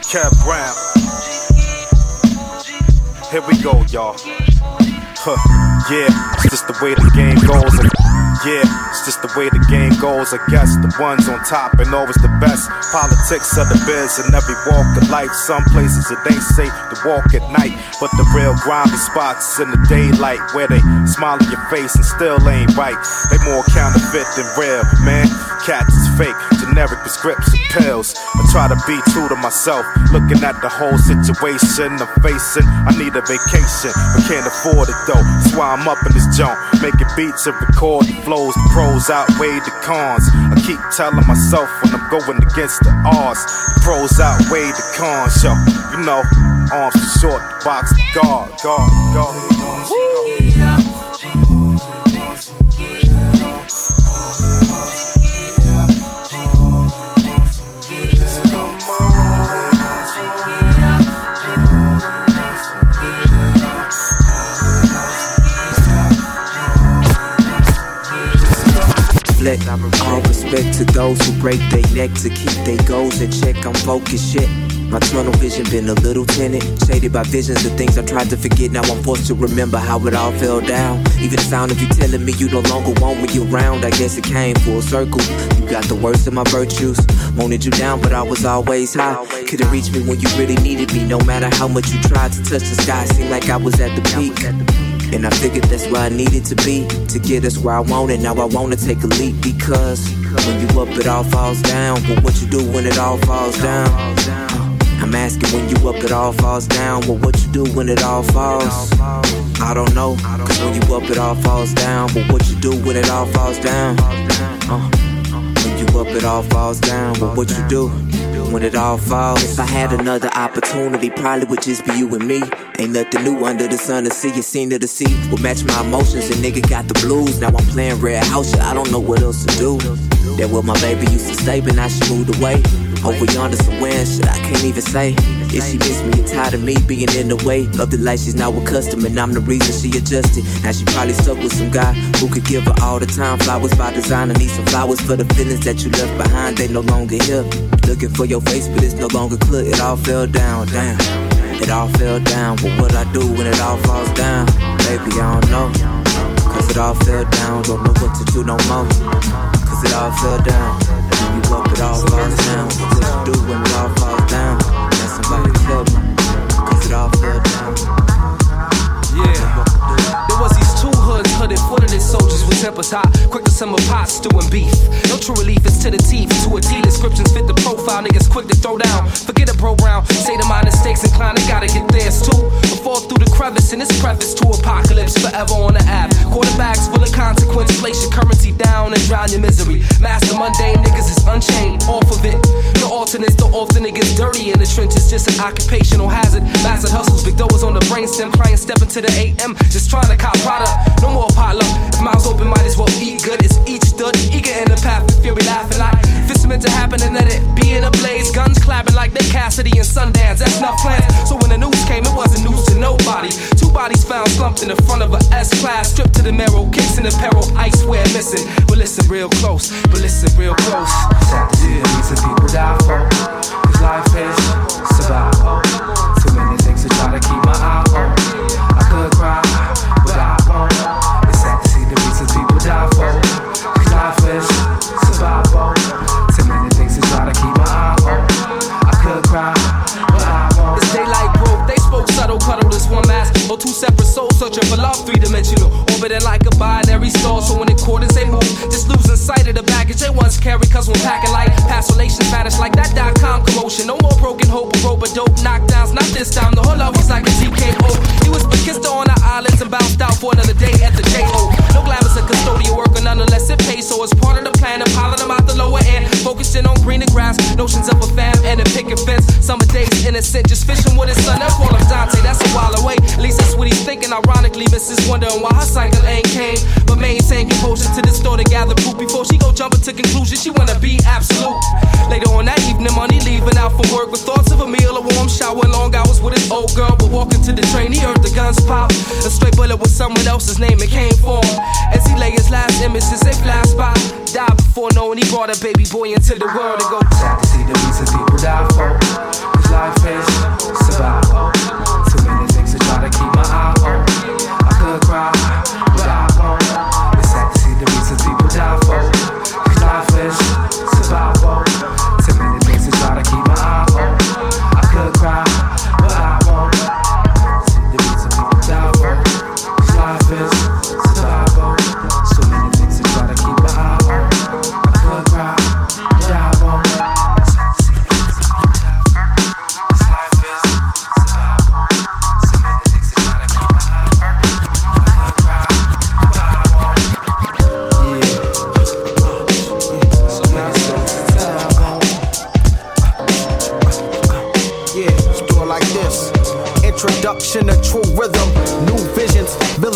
Kev Brown. Here we go, y'all. Huh. Yeah, it's just the way the game goes. Yeah, it's just the way the game goes. I guess the ones on top and always the best. Politics of the biz in every walk of life. Some places it ain't safe to walk at night, but the real grimy spots in the daylight where they smile in your face and still ain't right. They more counterfeit than real, man. Cats is fake, generic prescription pills. I try to be true to myself, looking at the whole situation I'm facing. I need a vacation, but can't afford it though. That's why I'm up in this joint, making beats and recording flows. The pros outweigh the cons. I keep telling myself when I'm going against the odds, the pros outweigh the cons. Yo, you know, arms too short, the box to guard, guard, guard. Fleck. All respect to those who break their neck to keep their goals in check. I'm focused shit. My tunnel vision been a little tinted, shaded by visions of things I tried to forget. Now I'm forced to remember how it all fell down. Even the sound of you telling me you no longer want me around, I guess it came full circle. You got the worst of my virtues, wanted you down, but I was always high. Couldn't reach me when you really needed me, no matter how much you tried to touch the sky. Seemed like I was at the peak. And I figured that's where I needed to be to get us where I wanted. Now I wanna take a leap because when you up, it all falls down. But what you do when it all falls down? I'm asking when you up, it all falls down. But what you do when it all falls? I don't know. Cause when you up, it all falls down. But what you do when it all falls down? Uh, when you up, it all falls down. But what you do? When it all falls, if I had another opportunity, probably would just be you and me. Ain't nothing new under the sun to see. You seen to the sea will match my emotions. And nigga got the blues. Now I'm playing red house. shit, I don't know what else to do. That where my baby used to stay, but now she moved away. Over yonder somewhere, shit, I can't even say. If she miss me and tired of me being in the way of the life she's now accustomed, and I'm the reason she adjusted. Now she probably stuck with some guy who could give her all the time. Flowers by design, I need some flowers for the feelings that you left behind. They no longer here. Looking for your face, but it's no longer clear. It all fell down, damn. It all fell down. What I do when it all falls down? Baby, I don't know. Cause it all fell down. Don't know what to do no more. Cause it all fell down. It all falls down. Do hoods, hooded, footed soldiers with tempers hot, quick to simmer pot, stew beef. No true relief is to the teeth, to a T descriptions fit the profile, niggas quick to throw down. Forget a bro brown, say the minor stakes inclined, they gotta get theirs too. Or fall through the crevice in this preface to apocalypse, forever on the app. Quarterbacks full of consequence, place your currency down and drown your misery. Master mundane niggas is unchained, off of it. The alternates, the often it gets dirty in the trenches, just an occupational hazard. Massive hustles, big is on the brainstem, crying, step into the AM, just trying to cop product. No more potluck. If mouths open, might as well eat good. It's each stood, eager in the path, feel we laughing like it's meant to happen, and let it be in a blaze. Guns clapping like they Cassidy and Sundance. That's not plans. So when the news came, it wasn't news to nobody. Two bodies found slumped in the front of a S class, stripped to the marrow, kicks in peril, ice wear missing. But listen real close, but listen real close. Sad to see the reason people die for. Cause life is survival. Too many things to try to keep my eye two separate souls searching for love, three dimensional. Orbiting like a binary star, so when the quarters they move, just losing sight of the baggage they once carried. Cause when packing light, past relations vanish like that dot com commotion. No more broken hope, a rope, a dope knockdowns. Not this time, the whole love was like a TKO. He was kissed on the islands and bounced out for another day at the JO. No glamorous and custodial work, nonetheless it pays. So it's part of the plan to pilot them out the lower end. Focusing on greener grass, notions of a fam and a picket fence. Summer days innocent, just fishing with his son. They'll call him Dante, that's a while away. At least that's what he's thinking. Ironically, Mrs. wondering why her cycle ain't came. But maintain composure to the store to gather proof before she go jumping to conclusion. She wanna be absolute. Later on that evening, money leaving out for work with thoughts of a meal, a warm shower, long hours with his old girl. But walking to the train, he heard the guns pop. A straight bullet with someone else's name, it came for him. As he lay his last images, they flash by. Died before knowing he brought a baby boy into the world and go. Sad to see the reasons people die for. Cause life is survival. Too many things to try to keep my eye on. I could cry,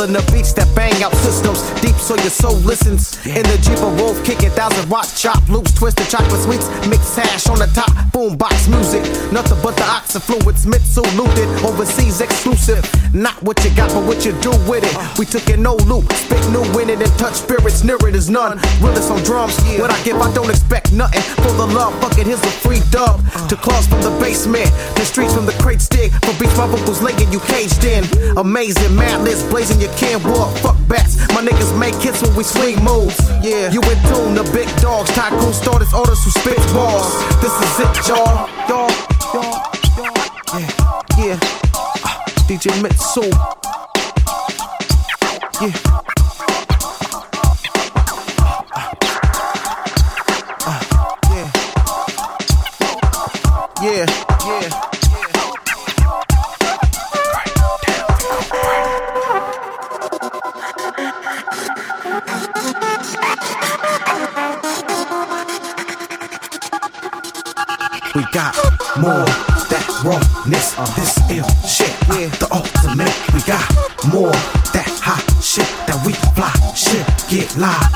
visions, the beats that bang out systems. So your soul listens. In the Jeep of wolf kicking thousand rock chop loops, twisted chocolate sweets, mixed hash on the top, boombox music. Nothing but the ox influence, Mitsu looted, overseas exclusive. Not what you got, but what you do with it. We took it no loop, spit new in it and touch spirits near it is none. Realist on drums, what I give, I don't expect nothing. For the love, fuck it, here's a free dub. To claws from the basement, the streets from the crates dig. For beats, my vocals laying you caged in. Amazing, mad list blazing, you can't walk. Fuck bats, my niggas make hits when we swing moves. Yeah, you in tune, the big dogs, tycoon starters, orders who spit balls. This is it, y'all. Y'all, y'all, y'all. Yeah, yeah. Uh, DJ Mitsu. Yeah, rawness, this ill shit, yeah. the ultimate. We got more that hot shit that we fly shit, get live,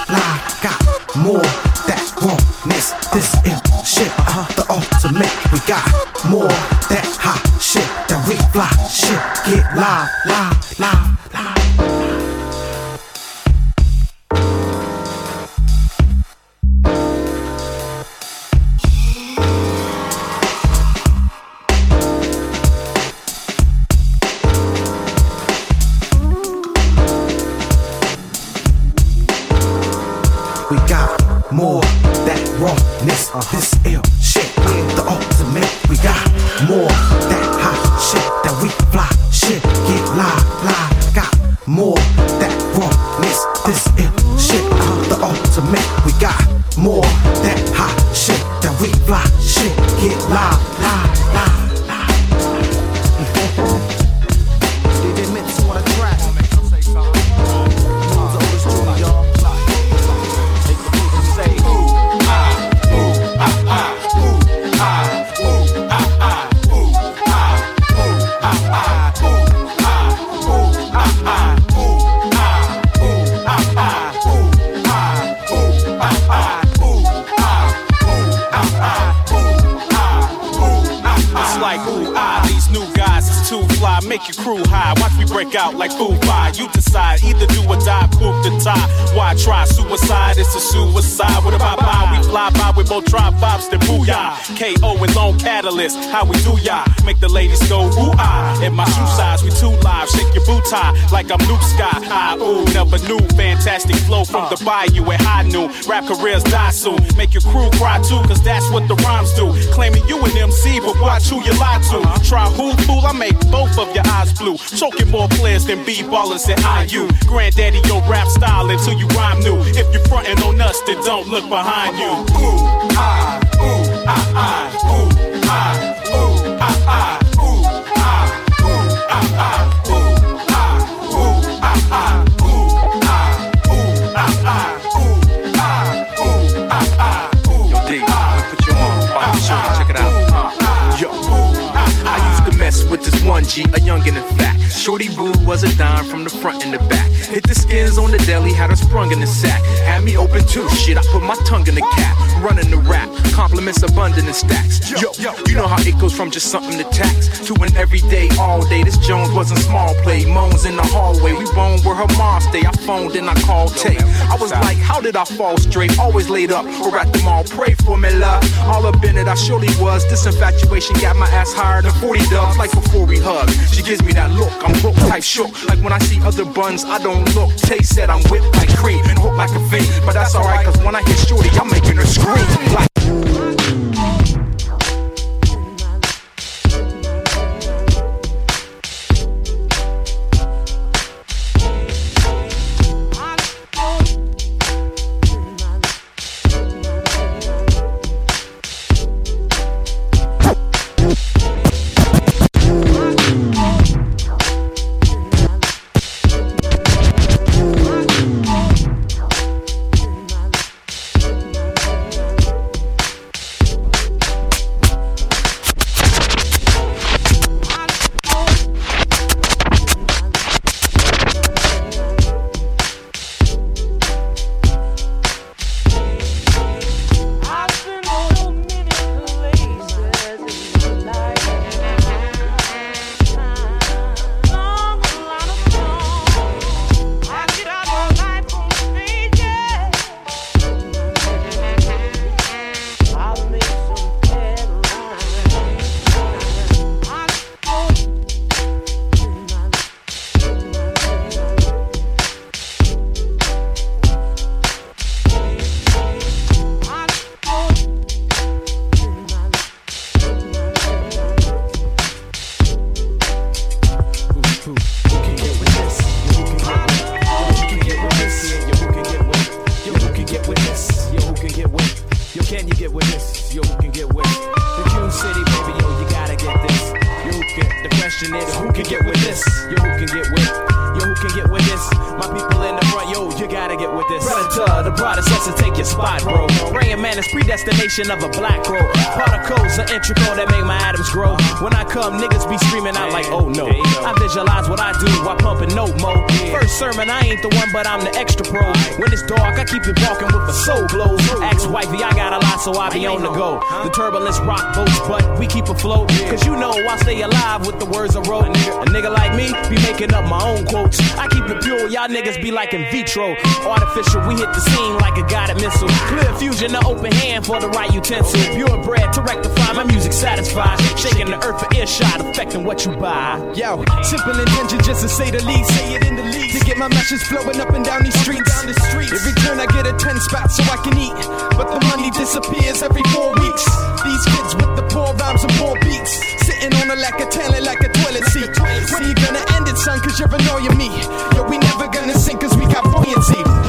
Suicide is a about bye? We fly by with both tribe vibes, then booyah. KO and lone catalyst. How we do ya? Make the ladies go, ooh, ah. In my shoe size, we too live. Shake your boot tie like I'm Luke Sky. Ah, ooh, never knew. Fantastic flow from the bayou at high noon. Rap careers die soon. Make your crew cry too, cause that's what the rhymes do. Claiming you an MC, but watch who you lie to. Try who fool, I make both of your eyes blue. Choking more players than B-ballers and IU. Granddaddy, your rap style until you rhyme new. If you're frontin' on us, then don't look behind you. Ooh, ah, ooh, ah, ah, ooh, ah, ooh, ah, ah, one G, a youngin' in fact. Shorty Boo was a dime from the front and the back. Hit the skins on the deli, had her sprung in the sack. Had me open too, shit, I put my tongue in the cap. Running the rap, compliments abundant in stacks. Yo, yo, you know how it goes from just something to tax to an everyday, all day. This Jones wasn't small play. Moans in the hallway, we bone where her mom stay. I phoned and I called Tay. I was like, how did I fall straight? Always laid up or at the mall. Pray for me, love. All up in it, I surely was. This infatuation got my ass higher than 40 dubs. Like before we hug, she gives me that look. I'm hooked type shook. Like when I see other buns, I don't look. Tay said I'm whipped like cream and hooked like a fiend. But that's alright, cause when I hit shorty, I'm making her scream. Like Y'all niggas be like in vitro. Artificial, we hit the scene like a guided missile. Fusion, an open hand for the right utensil. Purebred to rectify my music satisfied. Shaking the earth for earshot, affecting what you buy. Yo, simple intention just to say the least. Say it in the least. To get my message flowing up and down these streets. Down the streets. Every turn I get a 10 spot so I can eat. But the money disappears every four weeks. These kids with the poor rhymes and poor beats. Sitting on a lack of talent like a toilet seat. When you gonna end it, son? Cause you're annoying me. Yo, we never gonna sink cause we got buoyancy.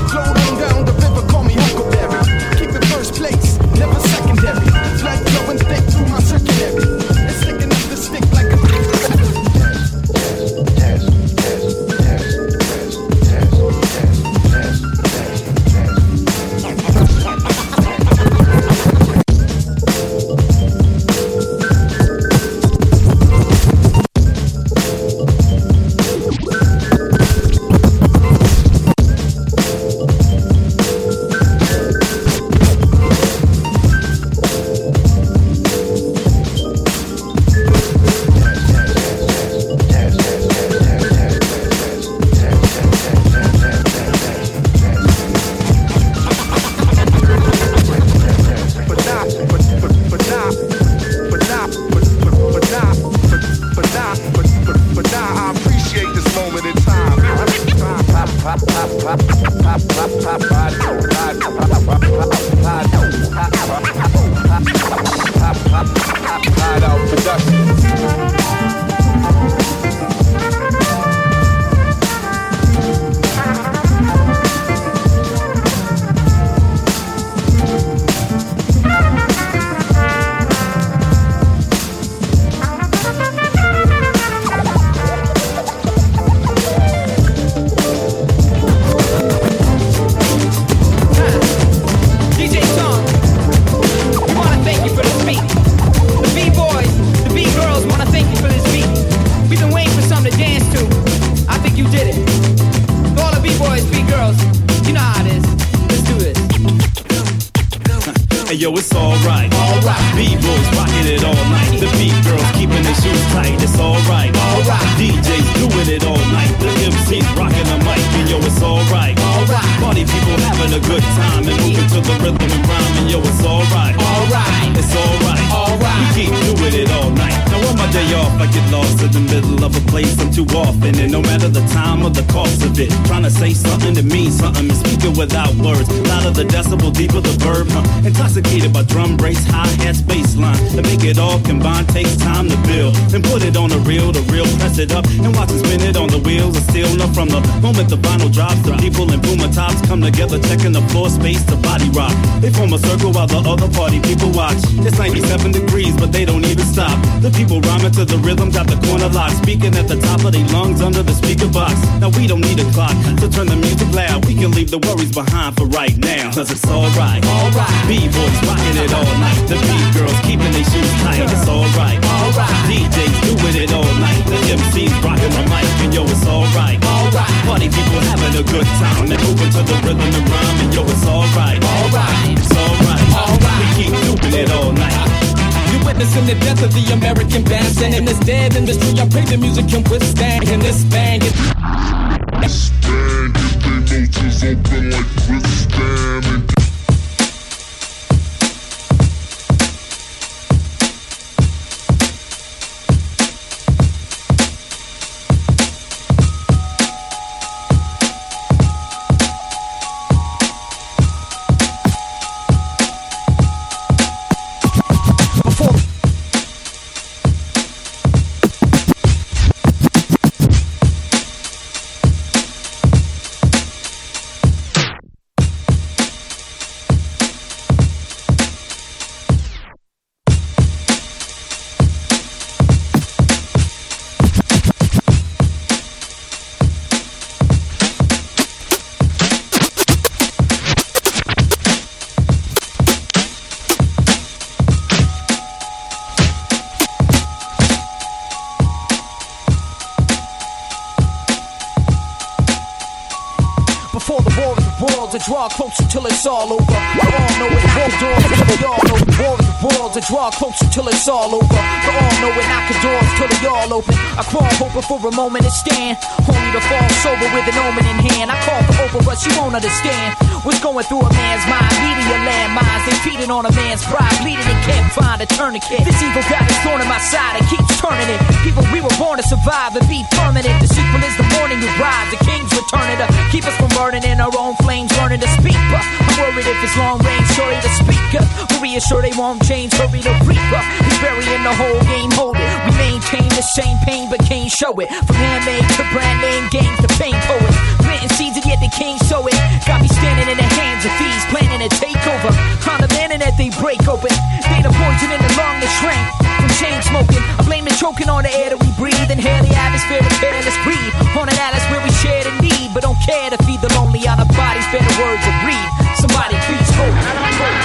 Till it's all over. We all know it, the doors till they all open. Walls the walls, I draw closer till it's all over. We all know it, knock the doors till they all open. I crawl hoping for a moment to stand, only to fall sober with an omen in hand. I call for Oprah, but she won't understand what's going through a man's mind. Media landmines, they feeding on a man's pride, bleeding and can't find a tourniquet. This evil God is thorn in my side and keeps turning it. People, we were born to survive and be permanent. The sequel is the morning you rise, the king's returning to keep us from burning in our own flames, learning to speak. But I'm worried if it's long range, sorry to speak up. But reassure they won't change, hurry the reaper. He's burying the whole game, hold it. We maintain the same pain, but can't show it. From handmade to brand name games to pain poets. Planting seeds and yet they can't sow it. Got me standing in the hands of thieves, planning a takeover. On the man that they break open. They the poison in the lung that shrank from chain smoking. I blame it choking on the air that we breathe. Inhale the atmosphere to careless breed. On an atlas where we share the need, but don't care to feed the lonely on the bodies. Better words to read. Somebody please hope.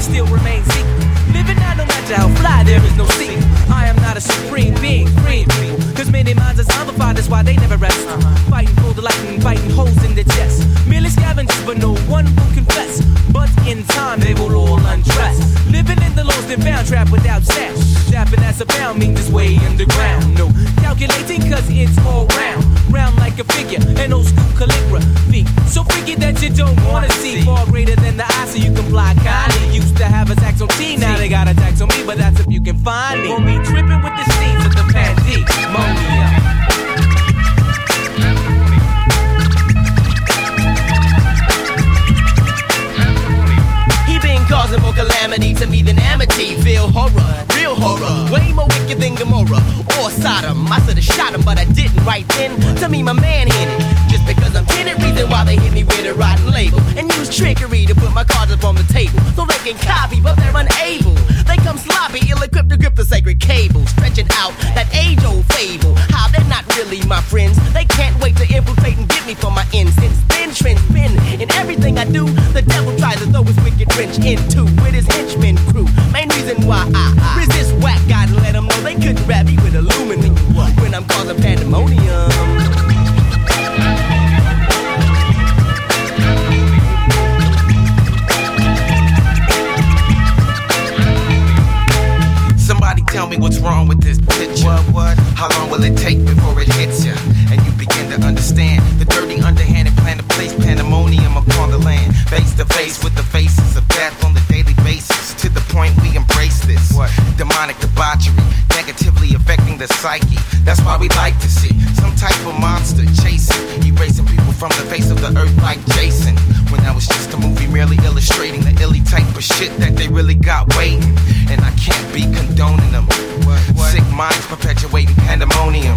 But still remain equal. Living out no matter how fly, there is no sequel. I am not a supreme being, freeing people. Cause many minds are zombified, that's why they never rest. Fighting for the light and fighting holes in the chest. Merely scavengers, but no one will confess. But in time, they will all undress. Living in and found, trapped without stash. Dapping as a pound means it's way underground. No calculating, cause it's all round. Round like a figure, an old school calligraphy. So freaky that you don't wanna see. Far greater than the eye, so you can fly kindly. Used to have attacks on T, now they got attacks on me, but that's if you can find me. Won't be tripping with the scenes of the pandemia. Causing more calamity to me than amity. Feel horror, real horror. Way more wicked than Gomorrah or Sodom. I should've shot him, but I didn't right then. To me, my man hit it. Just because I'm it, reason why they hit me with a rotten label. And use trickery to put my cards up on the table. So they can copy, but they're unable. They come sloppy, ill equipped to grip the sacred cable. Stretching out that age old fable. How they're not really my friends. They can't wait to infiltrate and get me for my. Since then, trends been in everything I do. The devil tries to throw his wicked wrench into with his henchmen crew. Main reason why I, I resist whack God and let them know they couldn't rap me with aluminum. When I'm causing pandemonium. Somebody tell me what's wrong with this picture. What, what? How long will it take before it hits ya? And you begin to understand the dirty, underhanded plan to place pandemonium upon the land. Face to face with the faces Demonic debauchery, negatively affecting the psyche. That's why we like to see some type of monster chasing, erasing people from the face of the earth like Jason. When that was just a movie merely illustrating the illy type of shit that they really got waiting. And I can't be condoning them. Sick minds perpetuating pandemonium.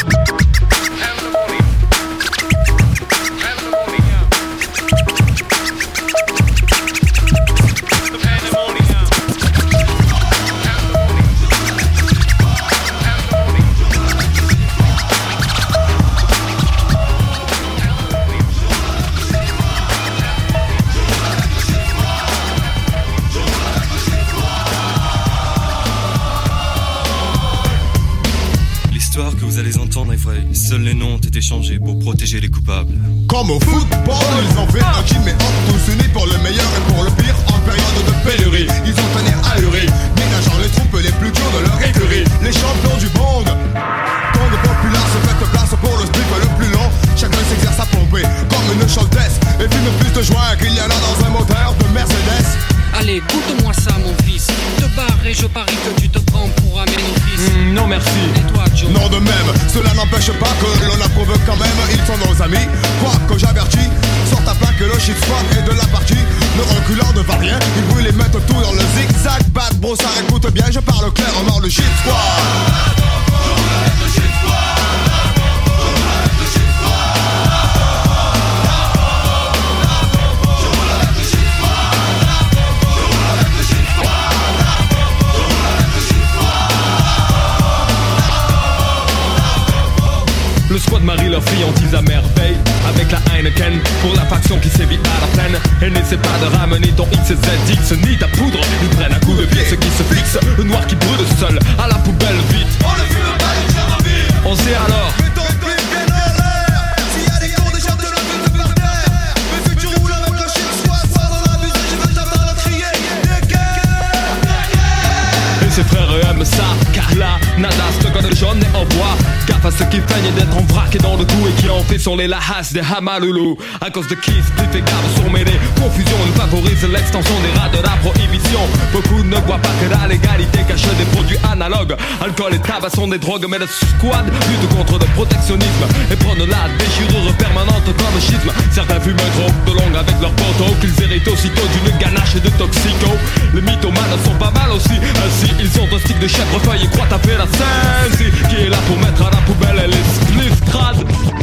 des À cause de qui spliff et garde sont mêlés. Confusion nous favorise l'extension des rats de la prohibition. Beaucoup ne voient pas que la légalité cache des produits analogues. Alcool et tabac sont des drogues mais la squad lutte contre le protectionnisme Et prône la déchirure permanente comme schisme. Certains fument trop de longue avec leurs poteaux Qu'ils héritent aussitôt d'une ganache de toxico. Les mythomanes sont pas mal aussi Ainsi ils ont un stick de chèvrefeuille et croient taper la scène Qui est là pour mettre à la poubelle les esclaves.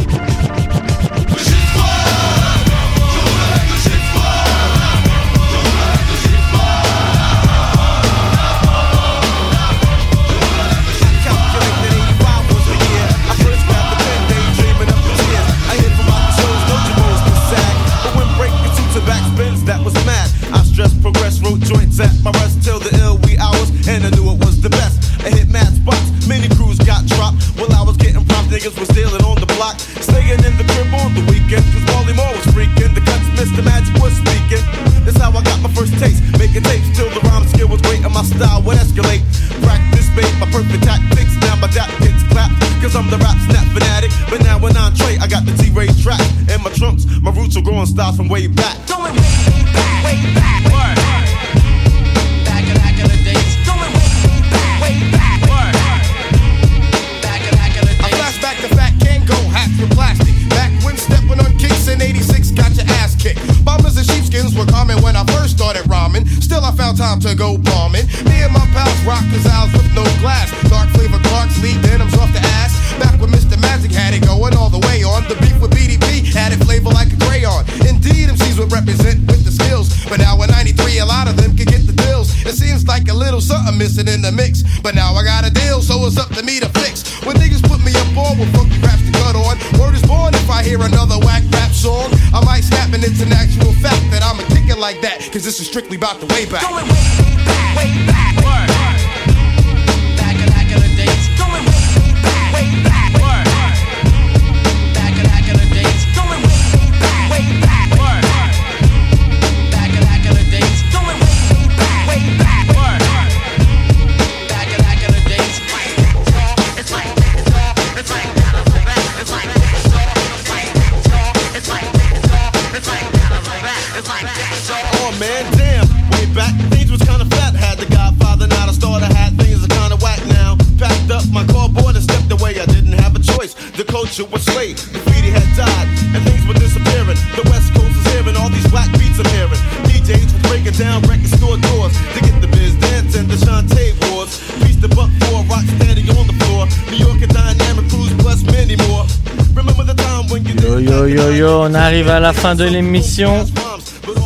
à la fin de l'émission.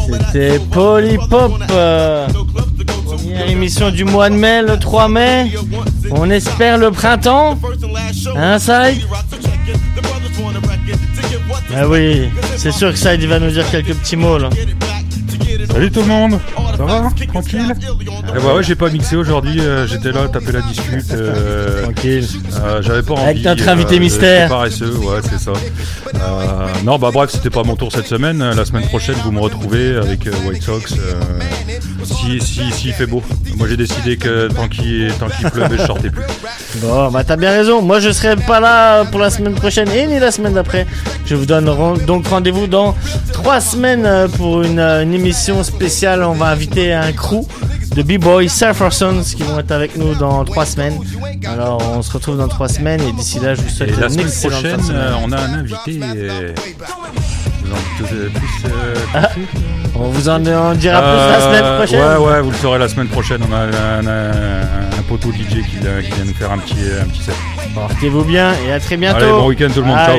C'était Polypop. Euh, première émission du mois de mai, le 3 mai. On espère le printemps. Hein, Side Ah oui, c'est sûr que Side va nous dire quelques petits mots là. Salut tout le monde Ça va Tranquille? Ah bah ouais, j'ai pas mixé aujourd'hui, euh, j'étais là, taper la discute. Euh, Tranquille. Euh, j'avais pas envie. Avec notre invité mystère. Paresseux, ouais, c'est ça. Euh, non, bah bref, c'était pas mon tour cette semaine. Euh, la semaine prochaine, vous me retrouvez avec euh, White Sox. Euh, si, si, si il fait beau. Moi, j'ai décidé que tant qu'il tant qu'il pleuvait, je sortais plus. Bon, bah t'as bien raison. Moi, je serai pas là pour la semaine prochaine et ni la semaine d'après. Je vous donne donc rendez-vous dans trois semaines pour une, une émission spéciale. On va inviter un crew de B-Boy Surfersons qui vont être avec nous dans trois semaines. Alors on se retrouve dans trois semaines et d'ici là je vous souhaite Et la une semaine excellente fin de prochaine, semaine. euh, on a un invité. vous en dites, euh, plus, euh, Ah, on vous en, dira plus la semaine prochaine. Ouais, ouais, vous le saurez la semaine prochaine. On a un, un- un poteau DJ qui, vient- qui vient nous faire un petit, un petit set. Portez-vous bien et à très bientôt. Allez, bon week-end tout le monde. Ciao.